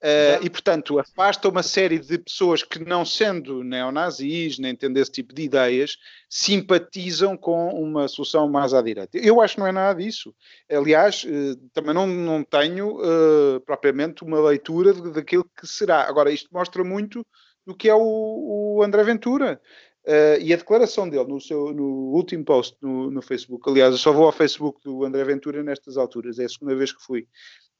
Uh, e, portanto, afasta uma série de pessoas que, não sendo neonazis, nem tendo esse tipo de ideias, simpatizam com uma solução mais à direita. Eu acho que não é nada disso. Aliás, uh, também não, não tenho uh, propriamente uma leitura daquilo que será. Agora, isto mostra muito do que é o, o André Ventura. e a declaração dele no, seu, no último post no, no Facebook, aliás, eu só vou ao Facebook do André Ventura nestas alturas, é a segunda vez que fui.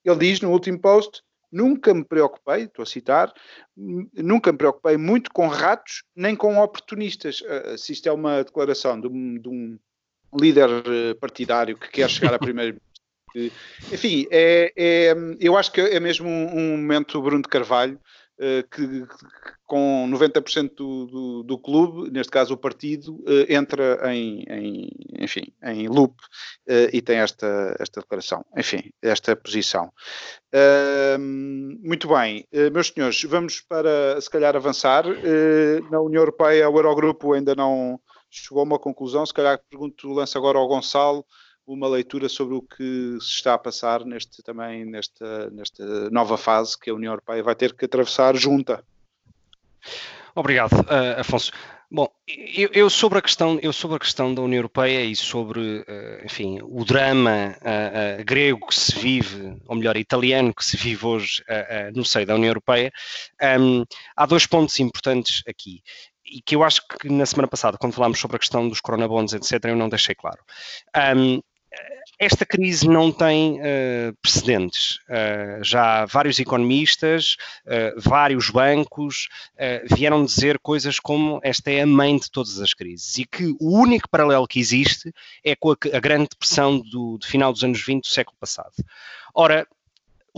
Ele diz no último post Nunca me preocupei, estou a citar, nunca me preocupei muito com ratos nem com oportunistas. Uh, se isto é uma declaração de um, de um líder eh, partidário que quer chegar a primeiro enfim, é, é, eu acho que é mesmo um, um momento Bruno de Carvalho que, com 90% do, do, do, clube, neste caso o partido, eh, entra em, em, enfim, em loop eh, e tem esta, esta declaração, enfim, esta posição. Muito bem, meus senhores, vamos para se calhar avançar. Na União Europeia, o Eurogrupo ainda não chegou a uma conclusão, se calhar pergunto, lanço agora ao Gonçalo uma leitura sobre o que se está a passar neste, também nesta, nesta nova fase que a União Europeia vai ter que atravessar junta. Obrigado, uh, Afonso. Bom, eu, eu, sobre a questão, eu sobre a questão da União Europeia e sobre, uh, enfim, o drama uh, grego que se vive, ou melhor, italiano que se vive hoje no seio da União Europeia, um, há dois pontos importantes aqui e que eu acho que na semana passada, quando falámos sobre a questão dos coronabonds, etc., eu não deixei claro. Um, esta crise não tem uh, precedentes. Uh, já vários economistas, uh, vários bancos vieram dizer coisas como esta é a mãe de todas as crises e que o único paralelo que existe é com a, a Grande Depressão do, do final dos anos 20 do século passado. Ora,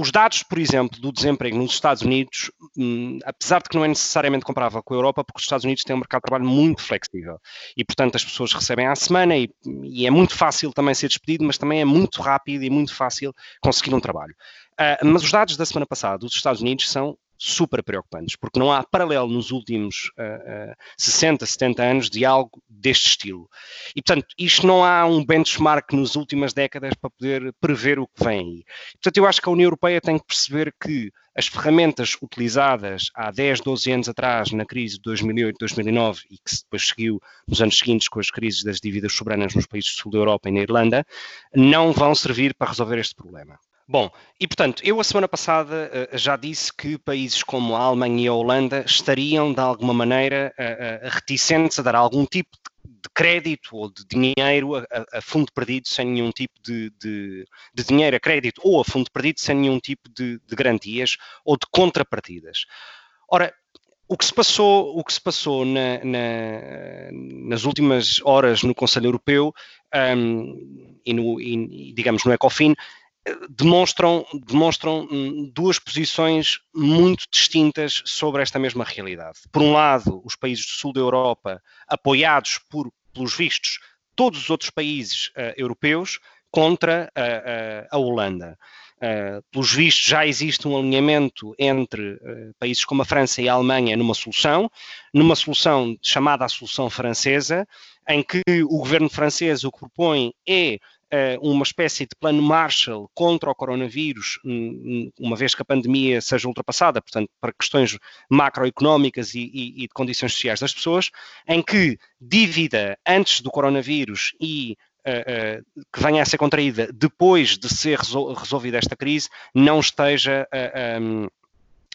os dados, por exemplo, do desemprego nos Estados Unidos, hum, apesar de que não é necessariamente comparável com a Europa, porque os Estados Unidos têm um mercado de trabalho muito flexível e, portanto, as pessoas recebem à semana e, e é muito fácil também ser despedido, mas também é muito rápido e muito fácil conseguir um trabalho. Uh, mas os dados da semana passada dos Estados Unidos são super preocupantes, porque não há paralelo nos últimos uh, uh, 60, 70 anos de algo deste estilo. E, portanto, isto não há um benchmark nas últimas décadas para poder prever o que vem aí. Portanto, eu acho que a União Europeia tem que perceber que as ferramentas utilizadas há 10, 12 anos atrás na crise de 2008, 2009 e que depois seguiu nos anos seguintes com as crises das dívidas soberanas nos países do sul da Europa e na Irlanda, não vão servir para resolver este problema. Bom, e portanto, eu a semana passada uh, já disse que países como a Alemanha e a Holanda estariam de alguma maneira uh, uh, reticentes a dar algum tipo de crédito ou de dinheiro a, a fundo perdido sem nenhum tipo de, de, de, dinheiro a crédito ou a fundo perdido sem nenhum tipo de, de garantias ou de contrapartidas. Ora, o que se passou, o que se passou na, na, nas últimas horas no Conselho Europeu um, e, no, e, digamos, no ECOFIN demonstram, demonstram hum, duas posições muito distintas sobre esta mesma realidade. Por um lado, os países do sul da Europa, apoiados por, pelos vistos, todos os outros países uh, europeus, contra uh, uh, a Holanda. Uh, pelos vistos, já existe um alinhamento entre uh, países como a França e a Alemanha numa solução, numa solução chamada a solução francesa, em que o governo francês o que propõe é uma espécie de plano Marshall contra o coronavírus, um, uma vez que a pandemia seja ultrapassada, portanto, para questões macroeconómicas e, e, e de condições sociais das pessoas, em que dívida antes do coronavírus e Uh, uh, que venha a ser contraída depois de ser resol resolvida esta crise não esteja uh, um,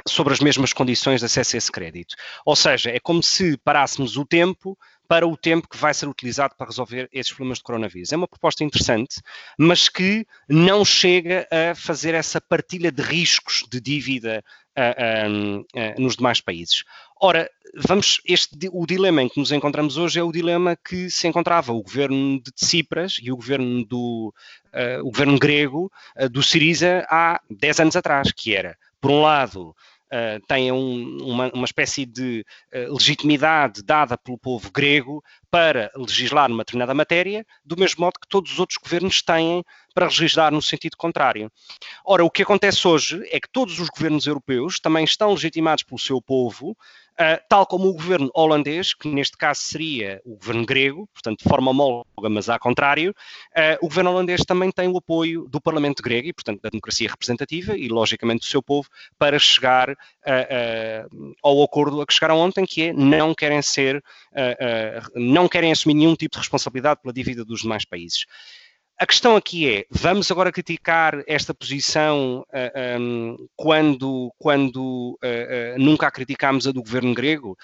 sobre as mesmas condições de acesso a esse crédito. Ou seja, é como se parássemos o tempo para o tempo que vai ser utilizado para resolver esses problemas de coronavírus. É uma proposta interessante, mas que não chega a fazer essa partilha de riscos de dívida uh, uh, uh, nos demais países. Ora, vamos, este, o dilema em que nos encontramos hoje é o dilema que se encontrava o governo de Tsipras e o governo, do, o governo grego do Siriza há 10 anos atrás, que era, por um lado, uh, têm um, uma, uma, espécie de uh, legitimidade dada pelo povo grego para legislar numa determinada matéria, do mesmo modo que todos os outros governos têm para legislar no sentido contrário. Ora, o que acontece hoje é que todos os governos europeus também estão legitimados pelo seu povo Uh, tal como o governo holandês, que neste caso seria o governo grego, portanto de forma homóloga, mas ao contrário, uh, o governo holandês também tem o apoio do Parlamento grego e, portanto, da democracia representativa e, logicamente, do seu povo para chegar uh, ao acordo a que chegaram ontem, que é não querem ser, não querem assumir nenhum tipo de responsabilidade pela dívida dos demais países. A questão aqui é: vamos agora criticar esta posição uh, ah, um, quando, quando uh, uh, nunca a criticámos a do governo grego?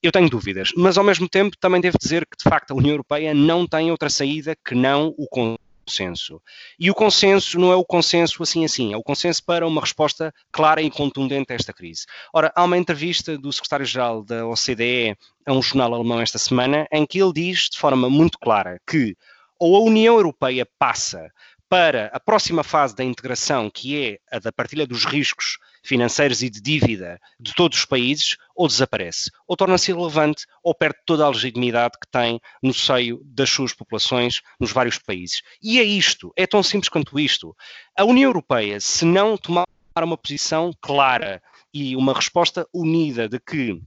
Eu tenho dúvidas, mas ao mesmo tempo também devo dizer que de facto a União Europeia não tem outra saída que não o consenso. E o consenso não é o consenso assim assim, é o consenso para uma resposta clara e contundente a esta crise. Ora, há uma entrevista do secretário-geral da OCDE a um jornal alemão esta semana em que ele diz de forma muito clara que ou a União Europeia passa para a próxima fase da integração, que é a da partilha dos riscos financeiros e de dívida de todos os países, ou desaparece, ou torna-se irrelevante, ou perde toda a legitimidade que tem no seio das suas populações nos vários países. E é isto, é tão simples quanto isto. A União Europeia, se não tomar uma posição clara e uma resposta unida de que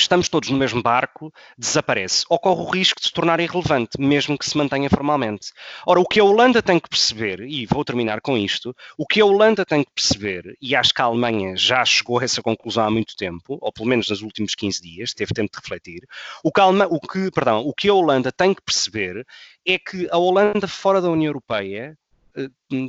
estamos todos no mesmo barco, desaparece. Ocorre o risco de se tornar irrelevante, mesmo que se mantenha formalmente. Ora, o que a Holanda tem que perceber, e vou terminar com isto, o que a Holanda tem que perceber, e acho que a Alemanha já chegou a essa conclusão há muito tempo, ou pelo menos nos últimos 15 dias, teve tempo de refletir, o que a, Alema, o que, perdão, o que a Holanda tem que perceber é que a Holanda fora da União Europeia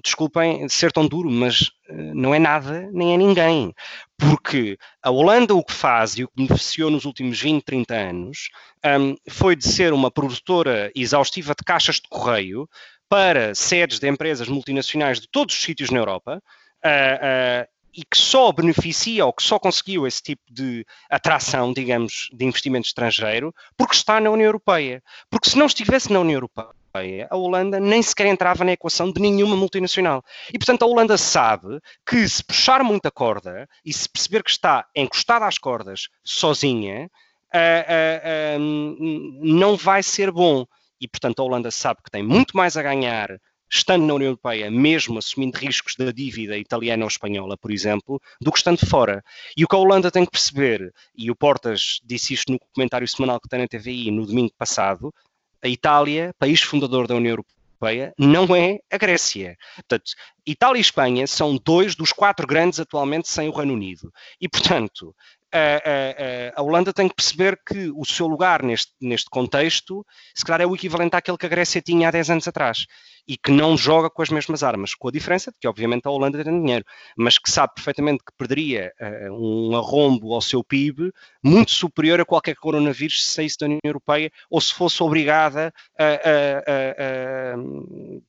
desculpem ser tão duro, mas eh, não é nada nem é ninguém. Porque a Holanda o que faz e o que beneficiou nos últimos 20, 30 anos um, foi de ser uma produtora exaustiva de caixas de correio para sedes de empresas multinacionais de todos os sítios na Europa. Uh, uh, e que só beneficia ou que só conseguiu esse tipo de atração, digamos, de investimento estrangeiro, porque está na União Europeia. Porque se não estivesse na União Europeia, Europeia, a Holanda nem sequer entrava na equação de nenhuma multinacional. E, portanto, a Holanda sabe que se puxar muita corda e se perceber que está encostada às cordas sozinha, uh, uh, não vai ser bom. E, portanto, a Holanda sabe que tem muito mais a ganhar estando na União Europeia, mesmo assumindo riscos da dívida italiana ou espanhola, por exemplo, do que estando fora. E o que a Holanda tem que perceber, e o Portas disse isto no comentário semanal que tem na TVI no domingo passado, a Itália, país fundador da União Europeia, não é a Grécia. Portanto, Itália e Espanha são dois dos quatro grandes atualmente sem o Reino Unido. E, portanto, a, a, a, Holanda tem que perceber que o seu lugar neste, neste contexto, se calhar, é o equivalente àquele que a Grécia tinha há 10 anos atrás e que não joga com as mesmas armas, com a diferença de que, obviamente, a Holanda tem dinheiro, mas que sabe perfeitamente que perderia uh, um arrombo ao seu PIB muito superior a qualquer coronavírus se saísse da União Europeia ou se fosse obrigada a, a, a,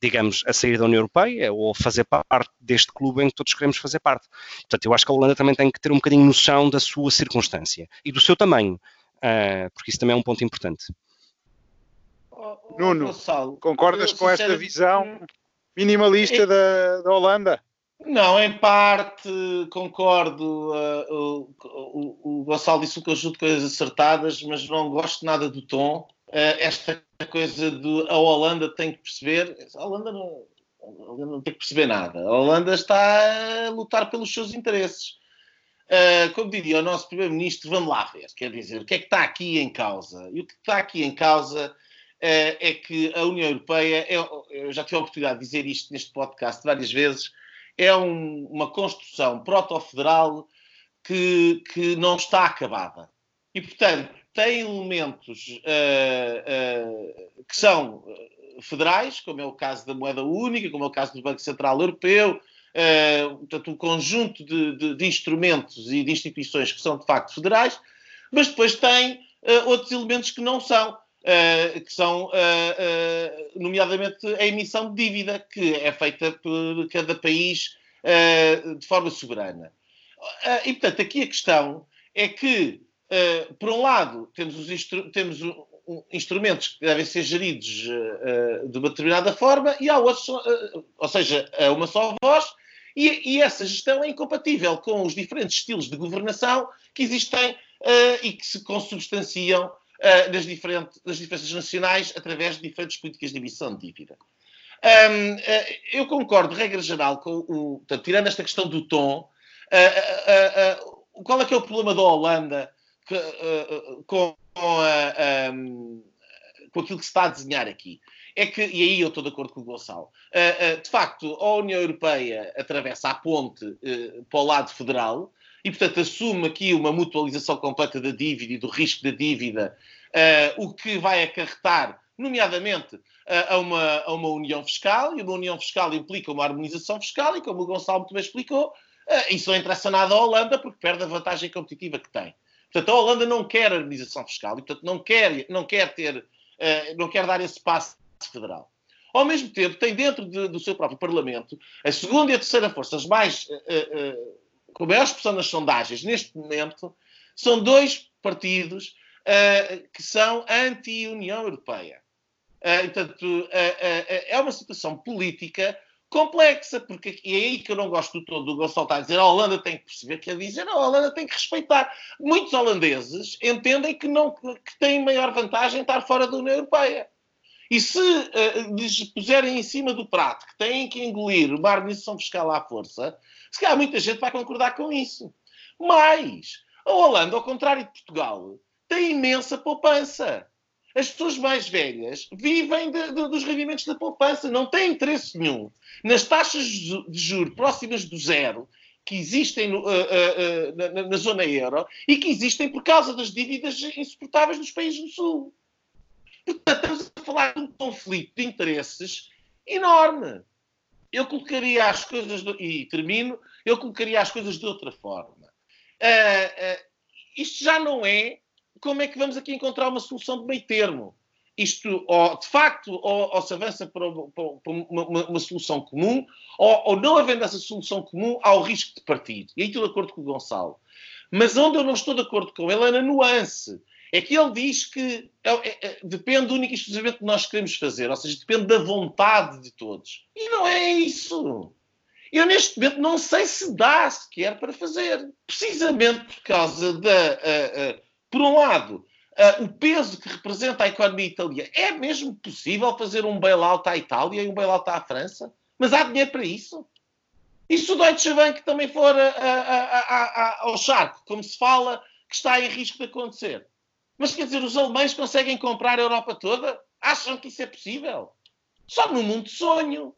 digamos, a sair da União Europeia ou a fazer parte deste clube em que todos queremos fazer parte. Portanto, eu acho que a Holanda também tem que ter um bocadinho noção da sua circunstância e do seu tamanho, uh, porque isso também é um ponto importante. Nuno, Gonçalo, concordas com esta visão minimalista é... da, da Holanda? Não, em parte concordo. Uh, o, o, o Gonçalo disse o conjunto de coisas acertadas, mas não gosto nada do tom. Uh, esta coisa de a Holanda tem que perceber. A Holanda não, a Holanda não tem que perceber nada. A Holanda está a lutar pelos seus interesses. Uh, como diria o nosso Primeiro-Ministro, vamos lá ver. Quer dizer, o que é que está aqui em causa? E o que está aqui em causa é que a União Europeia, é, eu já tive a oportunidade de dizer isto neste podcast várias vezes, é um, uma construção proto-federal que, que não está acabada. E, portanto, tem elementos uh, que são federais, como é o caso da moeda única, como é o caso do Banco Central Europeu, uh, portanto, um conjunto de, de, de, instrumentos e de instituições que são de facto federais, mas depois tem uh, outros elementos que não são, uh, que são, nomeadamente, a emissão de dívida, que é feita por cada país de forma soberana. e, portanto, aqui a questão é que, por um lado, temos, os instru temos instrumentos que devem ser geridos de uma determinada forma e há outros, ou seja, uma só voz e, e, essa gestão é incompatível com os diferentes estilos de governação que existem uh, e que se consubstanciam uh, nas, diferentes, nas diferenças nacionais através de diferentes políticas de emissão de dívida. Um, uh, eh, eu concordo, regra geral, com o. Portanto, tirando esta questão do tom, qual é que é o problema da Holanda que, com, um, com aquilo que se está a desenhar aqui? é que, e aí eu estou de acordo com o Gonçalo, uh, uh, de facto, a União Europeia atravessa a ponte uh, para o lado federal e, portanto, assume aqui uma mutualização completa da dívida e do risco da dívida, o que vai acarretar, nomeadamente, a, uma, a uma união fiscal, e uma união fiscal implica uma harmonização fiscal, e como o Gonçalo bem explicou, isso não interessa nada à Holanda porque perde a vantagem competitiva que tem. Portanto, a Holanda não quer harmonização fiscal e, portanto, não quer, não quer ter, não quer dar esse passo federal. Ao mesmo tempo, tem dentro de, do seu próprio Parlamento a segunda e a terceira forças mais, uh, uh, com maior expressão nas sondagens neste momento, são dois partidos uh, que são anti-União Europeia. portanto, é uma situação política complexa, porque é aí que eu não gosto do todo do Gonçalo está a dizer a Holanda tem que perceber, quer dizer, a Holanda tem que respeitar. Muitos holandeses entendem que, não, que têm maior vantagem estar fora da União Europeia. E se uh, lhes puserem em cima do prato que têm que engolir uma harmonização fiscal à força, se calhar muita gente vai concordar com isso. Mas a Holanda, ao contrário de Portugal, tem imensa poupança. As pessoas mais velhas vivem de, de, dos rendimentos da poupança, não têm interesse nenhum nas taxas de juros próximas do zero que existem no, uh, uh, uh, na, na, zona euro e que existem por causa das dívidas insuportáveis dos países do Sul. Portanto, estamos a falar de um conflito de interesses enorme. Eu colocaria as coisas, do, e termino, eu colocaria as coisas de outra forma. isto já não é como é que vamos aqui encontrar uma solução de meio termo? Isto, ou, de facto, ou, ou se avança para, para, uma, uma, uma, solução comum, ou, ou, não havendo essa solução comum, há o risco de partir. E aí estou de acordo com o Gonçalo. Mas onde eu não estou de acordo com ele é na nuance. É que ele diz que é, é, é, depende única e exclusivamente do que nós queremos fazer, ou seja, depende da vontade de todos. E não é isso. Eu, neste momento, não sei se dá sequer para fazer. Precisamente por causa da. Uh, uh, por um lado, uh, o peso que representa a economia italiana. É mesmo possível fazer um bailout à Itália e um bailout à França? Mas há dinheiro para isso? E se o Deutsche Bank também for a, a, a, ao charco, como se fala, que está em risco de acontecer? Mas quer dizer, os alemães conseguem comprar a Europa toda? Acham que isso é possível? Só no mundo de sonho.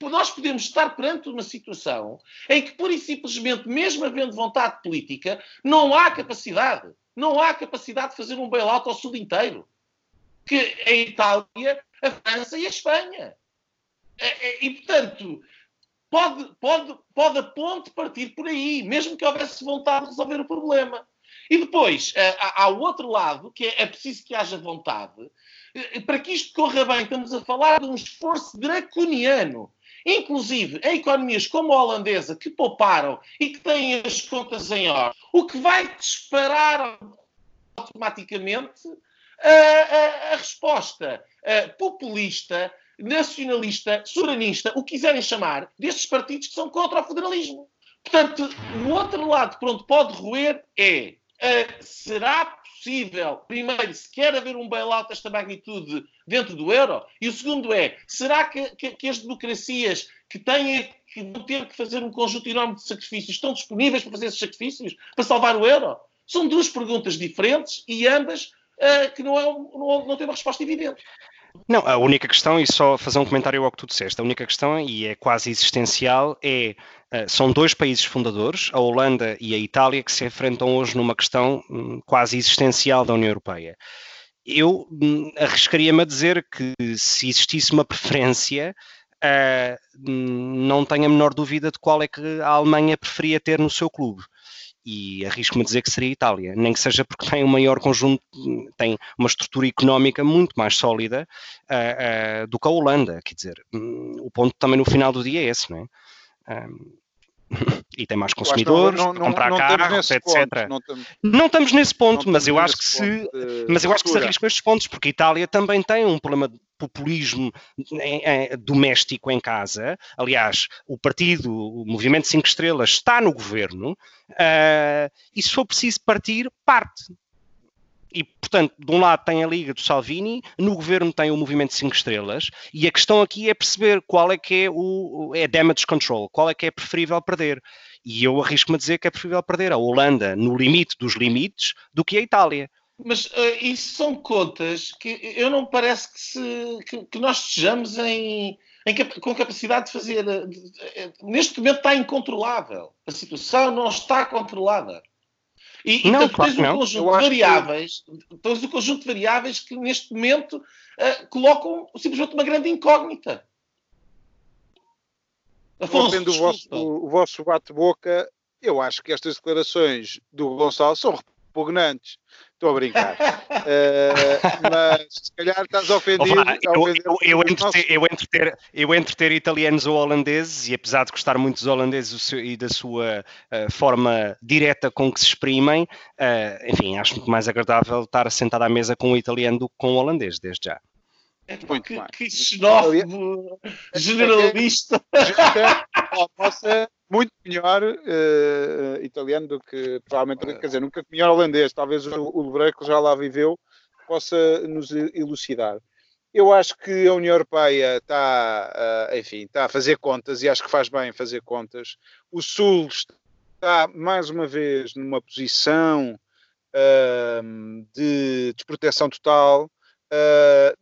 Nós podemos estar perante uma situação em que, pura e simplesmente, mesmo havendo vontade política, não há capacidade. Não há capacidade de fazer um bailout ao sul inteiro. Que a Itália, a França e a Espanha. É, é, e, portanto, pode, pode, pode a ponte partir por aí, mesmo que houvesse vontade de resolver o problema. E depois, eh, há o outro lado, que é, é preciso que haja vontade. Eh, para que isto corra bem, estamos a falar de um esforço draconiano inclusive em economias como a holandesa, que pouparam e que têm as contas em ordem, o que vai disparar automaticamente a, a, a resposta a, populista, nacionalista, soberanista, o que quiserem chamar, destes partidos que são contra o federalismo. Portanto, o outro lado pronto pode roer é será possível, primeiro, se quer haver um bailout desta magnitude dentro do euro? E o segundo é, será que, que, que as democracias que têm que ter que fazer um conjunto enorme de sacrifícios estão disponíveis para fazer esses sacrifícios, para salvar o euro? São duas perguntas diferentes e ambas uh, que não, é, não, não têm uma resposta evidente. Não, a única questão, e só fazer um comentário ao que tu disseste, a única questão, e é quase existencial, é uh, são dois países fundadores, a Holanda e a Itália, que se enfrentam hoje numa questão um, quase existencial da União Europeia. Eu um, arriscaria-me a dizer que se existisse uma preferência, uh, não tenho a menor dúvida de qual é que a Alemanha preferia ter no seu clube e arrisco-me a dizer que seria a Itália, nem que seja porque tem um maior conjunto, tem uma estrutura económica muito mais sólida uh, uh, do que a Holanda, quer dizer, um, o ponto também no final do dia é esse, não é? Um, e tem mais consumidores, não, não, comprar não, carros, etc. Ponto, não, estamos, não, estamos nesse ponto, mas eu acho que se, mas eu acho que se arriscam estes pontos, porque a Itália também tem um problema de populismo em, em, doméstico em casa. Aliás, o partido, o Movimento 5 Estrelas, está no governo, uh, e se for preciso partir, parte. E, portanto, de um lado tem a Liga do Salvini, no governo tem o Movimento 5 Estrelas, e a questão aqui é perceber qual é que é o é damage control, qual é que é preferível perder. E eu arrisco-me a dizer que é preferível perder a Holanda no limite dos limites do que a Itália. Mas uh, isso são contas que eu não parece que, se, que, que nós estejamos em, em, com capacidade de fazer. De, de, neste momento está incontrolável. A situação não está controlada. E, não, então, tens um não. conjunto de variáveis, que... tens um conjunto de variáveis que neste momento uh, colocam simplesmente uma grande incógnita. Afonso, o vosso, o vosso bate-boca, eu acho que estas declarações do Gonçalo são repugnantes. Estou a brincar. uh, mas se calhar estás ofendido. Eu, eu, eu, entre ter, eu, entre ter, eu entre ter italianos ou holandeses, e apesar de gostar muito dos holandeses e da sua uh, forma direta com que se exprimem, uh, enfim, acho muito mais agradável estar sentado à mesa com um italiano do que com um holandês, desde já. É, muito que, mais. Que xenófobo, generalista. muito melhor uh, italiano do que provavelmente, quer dizer, nunca melhor holandês. Talvez o, o Lebreco já lá viveu, possa nos elucidar. Eu acho que a União Europeia está, uh, enfim, está a fazer contas e acho que faz bem fazer contas. O Sul está mais uma vez numa posição uh, de desproteção total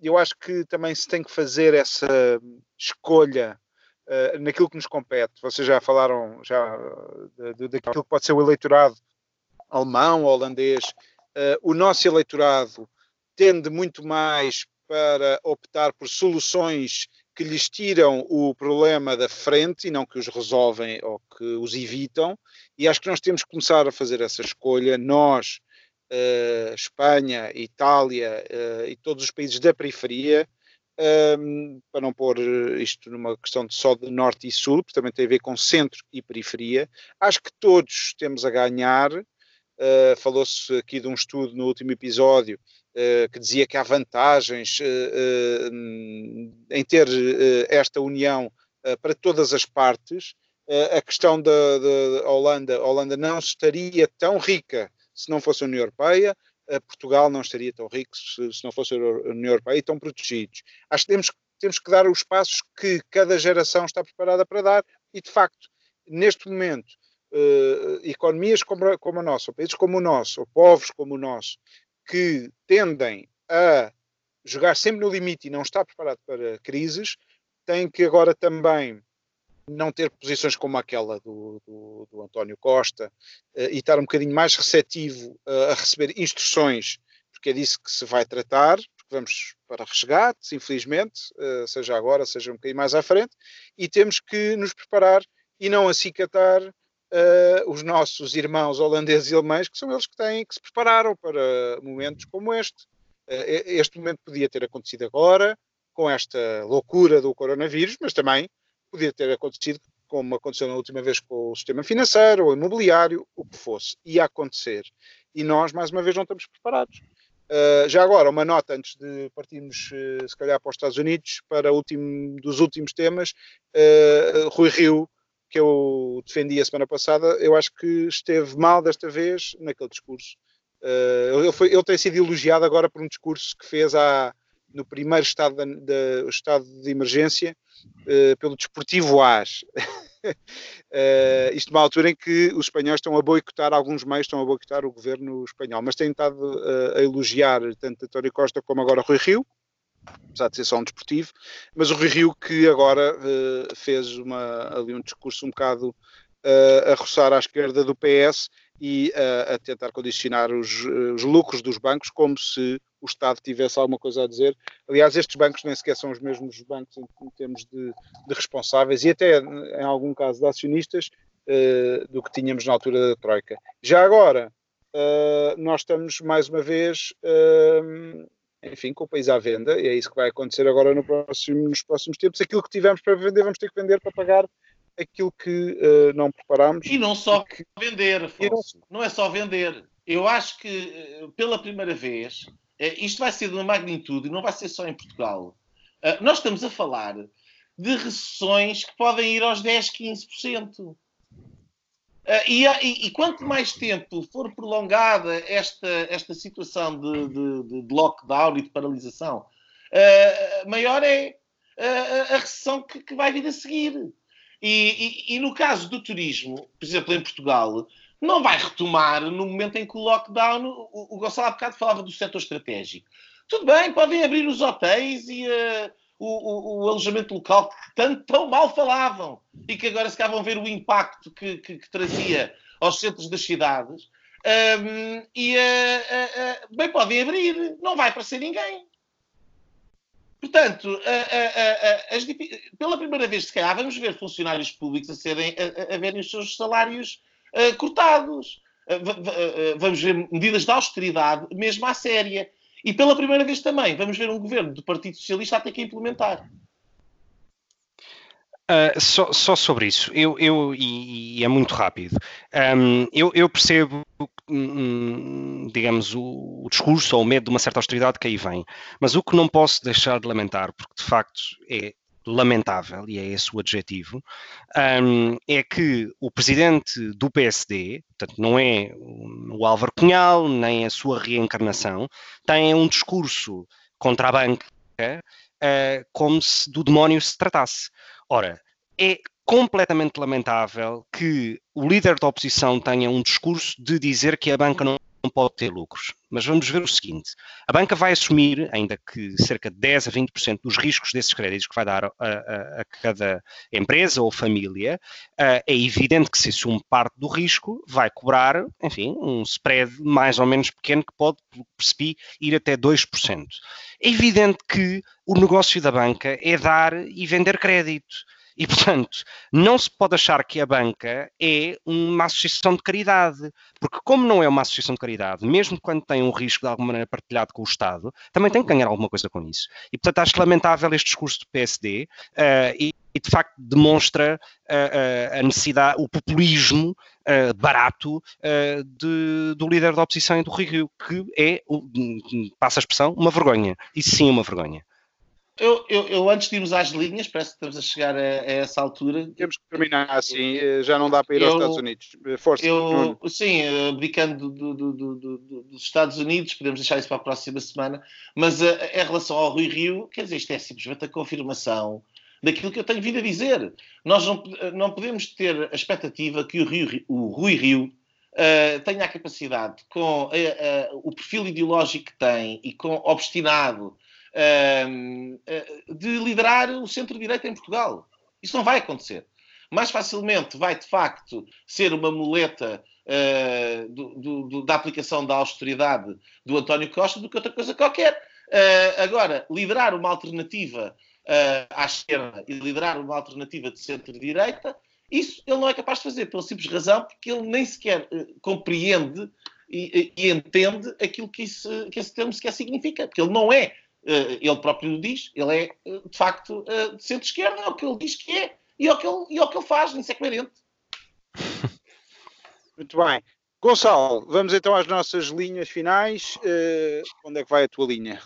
eu acho que também se tem que fazer essa escolha uh, naquilo que nos compete. Vocês já falaram já daquilo que pode ser o eleitorado alemão, holandês. Uh, o nosso eleitorado tende muito mais para optar por soluções que lhes tiram o problema da frente e não que os resolvem ou que os evitam. E acho que nós temos que começar a fazer essa escolha. Nós, uh, Espanha, Itália uh, e todos os países da periferia, um, para não pôr isto numa questão de só de norte e sul, porque também tem a ver com centro e periferia. Acho que todos temos a ganhar. Uh, Falou-se aqui de um estudo no último episódio uh, que dizia que há vantagens uh, em ter esta união para todas as partes. a questão da, da Holanda, a Holanda não estaria tão rica se não fosse a União Europeia, Portugal não estaria tão rico se, se, não fosse a União Europeia e tão protegidos. Acho que temos, temos que dar os passos que cada geração está preparada para dar e, de facto, neste momento, uh, economias como, como a nossa, ou países como o nosso, ou povos como o nosso, que tendem a jogar sempre no limite e não estar preparado para crises, têm que agora também não ter posições como aquela do, do, do António Costa uh, e estar um bocadinho mais receptivo uh, a receber instruções, porque é disso que se vai tratar, porque vamos para resgates, infelizmente, uh, seja agora, seja um bocadinho mais à frente, e temos que nos preparar e não acicatar os nossos irmãos holandeses e alemães, que são eles que têm, que se prepararam para momentos como este. este momento podia ter acontecido agora, com esta loucura do coronavírus, mas também podia ter acontecido como aconteceu na última vez com o sistema financeiro ou imobiliário, o que fosse, ia acontecer. E nós, mais uma vez, não estamos preparados. Uh, já agora, uma nota antes de partirmos, uh, se calhar, para os Estados Unidos, para último dos últimos temas, uh, Rui Rio, que eu defendi a semana passada, eu acho que esteve mal desta vez naquele discurso. ele, foi, ele tem sido elogiado agora por um discurso que fez há, no primeiro estado de, estado de emergência uh, pelo Desportivo AS. uh, isto numa altura em que os espanhóis estão a boicotar, alguns meios estão a boicotar o governo espanhol, mas têm estado uh, a elogiar tanto António Costa como agora Rui Rio, apesar de ser só um desportivo, mas o Rui Rio que agora fez uma, ali um discurso um bocado a roçar à esquerda do PS e a tentar condicionar os, os lucros dos bancos como se o Estado tivesse alguma coisa a dizer. Aliás, estes bancos nem sequer são os mesmos bancos em, em termos de, de, responsáveis e até, em algum caso, de acionistas uh, do que tínhamos na altura da Troika. Já agora, uh, nós estamos mais uma vez, uh, enfim, com o país à venda e é isso que vai acontecer agora no próximo, nos próximos tempos. Aquilo que tivemos para vender, vamos ter que vender para pagar aquilo que não preparámos. E não só que... vender, Afonso. Não... não é só vender. Eu acho que pela primeira vez é, isto vai ser de uma magnitude e não vai ser só em Portugal. Ah, nós estamos a falar de recessões que podem ir aos 10, 15%. Uh, e, e, e, quanto mais tempo for prolongada esta, esta situação de, de, de lockdown e de paralisação, uh, maior é uh, a recessão que, que, vai vir a seguir. E, e, no caso do turismo, por exemplo, em Portugal, não vai retomar no momento em que o lockdown. O, o Gonçalo há bocado falava do setor estratégico. Tudo bem, podem abrir os hotéis e uh, o, o, o, alojamento local que tanto tão mal falavam e que agora se cá ver o impacto que, que, que trazia aos centros das cidades. Um, e uh, uh, bem, podem abrir, não vai aparecer ninguém. Portanto, as, pela primeira vez, se calhar, vamos ver funcionários públicos a, serem, a, verem os seus salários uh, cortados. Uh, vamos ver medidas de austeridade, mesmo à séria. E pela primeira vez também vamos ver um governo do Partido Socialista a ter que implementar. Uh, só, só, sobre isso, eu, eu e, e, é muito rápido. Um, eu, eu, percebo, digamos, o, o, discurso ou o medo de uma certa austeridade que aí vem, mas o que não posso deixar de lamentar, porque de facto é lamentável, e é esse o adjetivo, um, é que o presidente do PSD, portanto, não é o Álvaro Cunhal, nem a sua reencarnação, tem um discurso contra a banca uh, como se do demónio se tratasse. Ora, é completamente lamentável que o líder da oposição tenha um discurso de dizer que a banca não pode ter lucros. Mas vamos ver o seguinte: a banca vai assumir, ainda que cerca de 10 a 20% dos riscos desses créditos que vai dar a, a, a cada empresa ou família, uh, é evidente que se assume parte do risco, vai cobrar, enfim, um spread mais ou menos pequeno que pode, percebi, ir até 2%. É evidente que o negócio da banca é dar e vender crédito. E, portanto, não se pode achar que a banca é uma associação de caridade, porque, como não é uma associação de caridade, mesmo quando tem um risco de alguma maneira partilhado com o Estado, também tem que ganhar alguma coisa com isso. E, portanto, acho lamentável este discurso do PSD uh, e, e, de facto, demonstra uh, uh, a necessidade, o populismo barato de, do líder da oposição e do Rio, que é, passa a expressão, uma vergonha. Isso sim uma vergonha. Eu, eu, eu, antes de irmos às linhas, parece que estamos a chegar a, a essa altura. Temos que terminar assim, eh, já não dá para ir aos Estados Unidos. Eh, força. Eu, sim, abdicando do, do, do, dos Estados Unidos, podemos deixar isso para a próxima semana, mas a, eh, em relação ao Rui Rio, quer dizer, isto é simplesmente a confirmação daquilo que eu tenho vindo a dizer. Nós não, não podemos ter a expectativa que o, Rio, o Rui Rio uh, tenha a capacidade, com uh, uh, o perfil ideológico que tem e com obstinado de liderar o centro-direita em Portugal. Isso não vai acontecer. Mais facilmente vai, de facto, ser uma muleta uh, do, do, da aplicação da austeridade do António Costa do que outra coisa qualquer. Uh, agora, liderar uma alternativa uh, à esquerda e liderar uma alternativa de centro-direita, isso ele não é capaz de fazer, pela simples razão porque ele nem sequer compreende e, e, entende aquilo que, isso, que esse termo sequer significa, porque ele não é eh, ele próprio diz, ele é eh, de facto eh, de centro-esquerda, é o que ele diz que é e é o que ele, e é o que ele faz, isso é coerente. Muito bem. Gonçalo, vamos então às nossas linhas finais. Uh, onde é que vai a tua linha?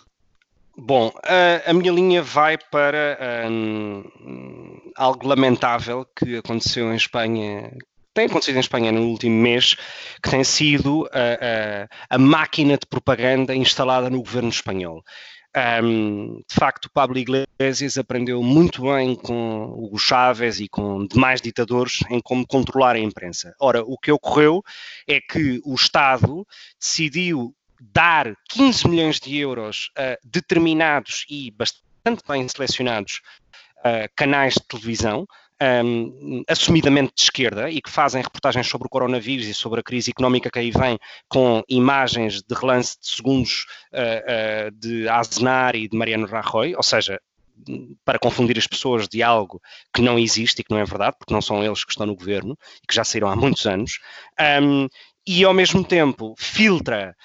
Bom, a, a minha linha vai para um, algo lamentável que aconteceu em Espanha, tem acontecido em Espanha no último mês, que tem sido a, a, a máquina de propaganda instalada no governo espanhol. Um, de facto, Pablo Iglesias aprendeu muito bem com Hugo Chávez e com demais ditadores em como controlar a imprensa. Ora, o que ocorreu é que o Estado decidiu dar 15 milhões de euros a determinados e bastante bem selecionados uh, canais de televisão um, assumidamente de esquerda e que fazem reportagens sobre o coronavírus e sobre a crise económica que aí vem com imagens de relance de segundos uh, uh, de Aznar e de Mariano Rajoy, ou seja, para confundir as pessoas de algo que não existe e que não é verdade, porque não são eles que estão no governo e que já saíram há muitos anos, um, e ao mesmo tempo filtra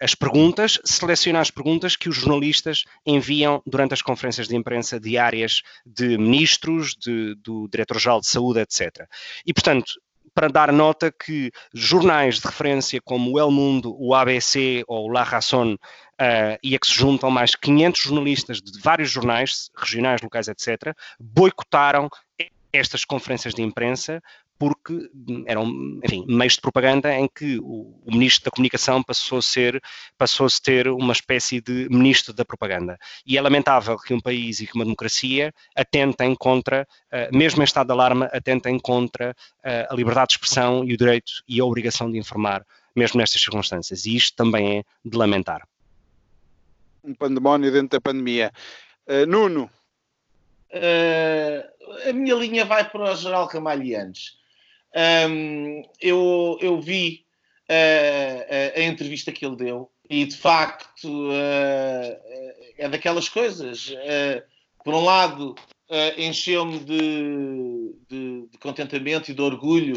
as perguntas, seleciona as perguntas que os jornalistas enviam durante as conferências de imprensa diárias de ministros, de, do Diretor-Geral de Saúde, etc. E, portanto, para dar nota que jornais de referência como o El Mundo, o ABC ou o La Razón, uh, e a que se juntam mais 500 jornalistas de vários jornais, regionais, locais, etc., boicotaram estas conferências de imprensa porque eram, enfim, meios de propaganda em que o, o, ministro da comunicação passou a ser, passou a ter uma espécie de ministro da propaganda. E é lamentável que um país e que uma democracia atentem contra, uh, mesmo em estado de alarma, atentem contra uh, a liberdade de expressão e o direito e a obrigação de informar, mesmo nestas circunstâncias. E isto também é de lamentar. Um pandemónio dentro da pandemia. Uh, Nuno. a minha linha vai para o Geral Camalhianes. Um, eu, eu vi uh, a, a, entrevista que ele deu e de facto uh, é daquelas coisas. Uh, por um lado, encheu-me de, de, de, contentamento e de orgulho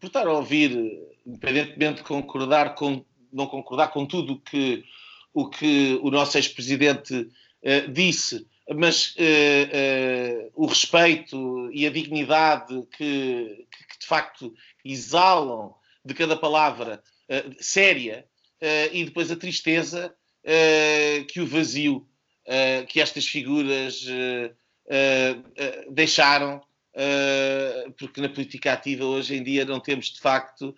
por estar a ouvir, independentemente de concordar com, não concordar com tudo que, o que o nosso ex-presidente disse mas uh, uh, o respeito e a dignidade que, que, de facto exalam de cada palavra uh, séria e depois a tristeza que o vazio que estas figuras deixaram. porque na política ativa hoje em dia não temos de facto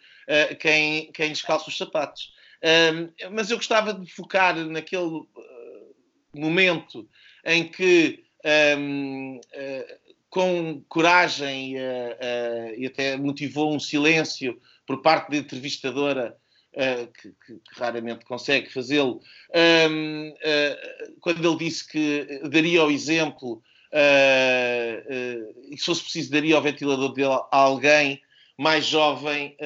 quem, quem lhes calça os sapatos. mas eu gostava de focar naquele momento em que, um, uh, eh, com coragem uh, uh, e até motivou um silêncio por parte da entrevistadora, que, que, que, raramente consegue fazê-lo, um, quando ele disse que daria o exemplo e, se fosse preciso, daria o ventilador dele a alguém mais jovem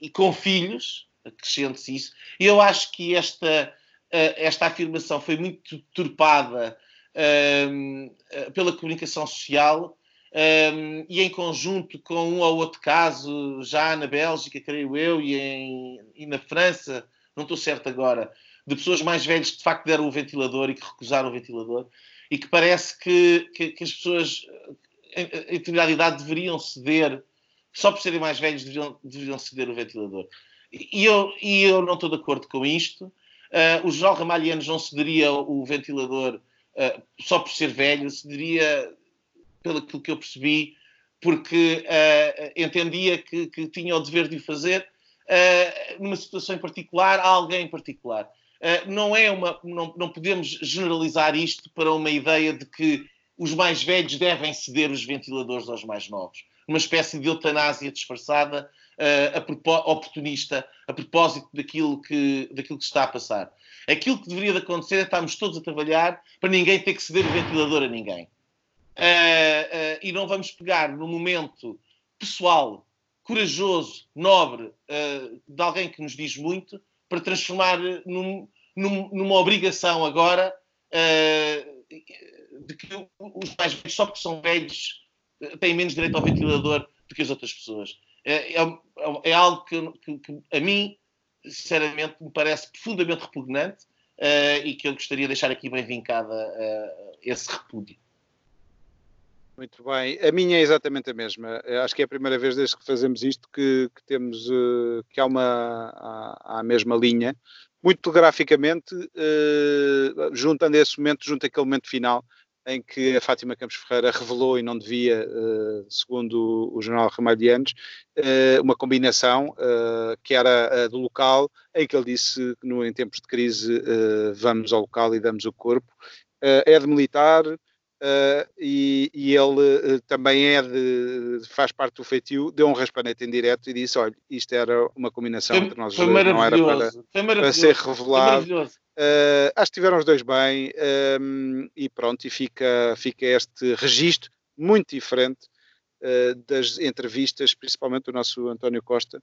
e com filhos, acrescente-se isso, eu acho que esta, esta afirmação foi muito turpada um, eh, pela comunicação social um, e em conjunto com um ou outro caso, já na Bélgica, creio eu, e, em, e na França, não estou certo agora, de pessoas mais velhas que de facto deram o ventilador e que recusaram o ventilador, e que parece que, que, que as pessoas em, em determinada idade deveriam ceder, só por serem mais velhos, deveriam, deveriam ceder o ventilador. E eu, e eu não estou de acordo com isto. Uh, o João Ramalhianos não cederia o ventilador uh, só por ser velho, se diria, pelo que eu percebi, porque uh, entendia que, que, tinha o dever de o fazer uh, numa situação em particular, a alguém em particular. não, é uma, não, não podemos generalizar isto para uma ideia de que os mais velhos devem ceder os ventiladores aos mais novos. Uma espécie de eutanásia disfarçada, uh, oportunista, a propósito daquilo que, daquilo que está a passar. Aquilo que deveria de acontecer é estarmos todos a trabalhar para ninguém ter que ceder o ventilador a ninguém. Uh, uh, e não vamos pegar no momento pessoal, corajoso, nobre, de alguém que nos diz muito, para transformar num, num, numa obrigação agora de que os mais velhos, só porque são velhos, têm menos direito ao ventilador do que as outras pessoas. É, é, é algo que, que, que a mim sinceramente, me parece profundamente repugnante uh, e que eu gostaria de deixar aqui bem vincada uh, esse repúdio. Muito bem, a minha é exatamente a mesma. Acho que é a primeira vez desde que fazemos isto que, que temos uh, que há uma a mesma linha. Muito telegraficamente, uh, juntando esse momento, junto àquele momento final, em que a Fátima Campos Ferreira revelou e não devia, uh, segundo o, jornal Ramalhianos, uh, uma combinação uh, que era do local, em que ele disse que no, em tempos de crise vamos ao local e damos o corpo. é de militar, Uh, e, e, ele uh, também é de, faz parte do feitio, deu um raspanete em direto e disse: Olha, isto era uma combinação foi, entre nós dois, não era para, para ser revelado. Uh, acho que tiveram os dois bem um, e pronto, e fica, fica este registro muito diferente das entrevistas, principalmente do nosso António Costa.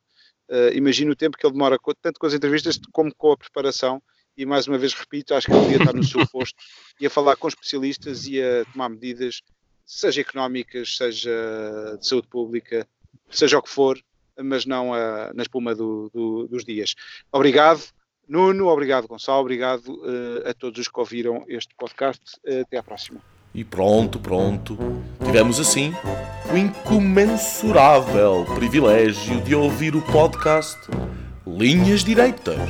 imagino o tempo que ele demora, tanto com as entrevistas como com a preparação e mais uma vez repito, acho que ele devia estar no seu posto e a falar com especialistas e a tomar medidas, seja económicas, seja de saúde pública, seja o que for, mas não a, na espuma do, do, dos dias. Obrigado, Nuno, obrigado, Gonçalo, obrigado uh, a todos os que ouviram este podcast. Uh, até à próxima. E pronto, pronto. Tivemos assim o incomensurável privilégio de ouvir o podcast Linhas Direitas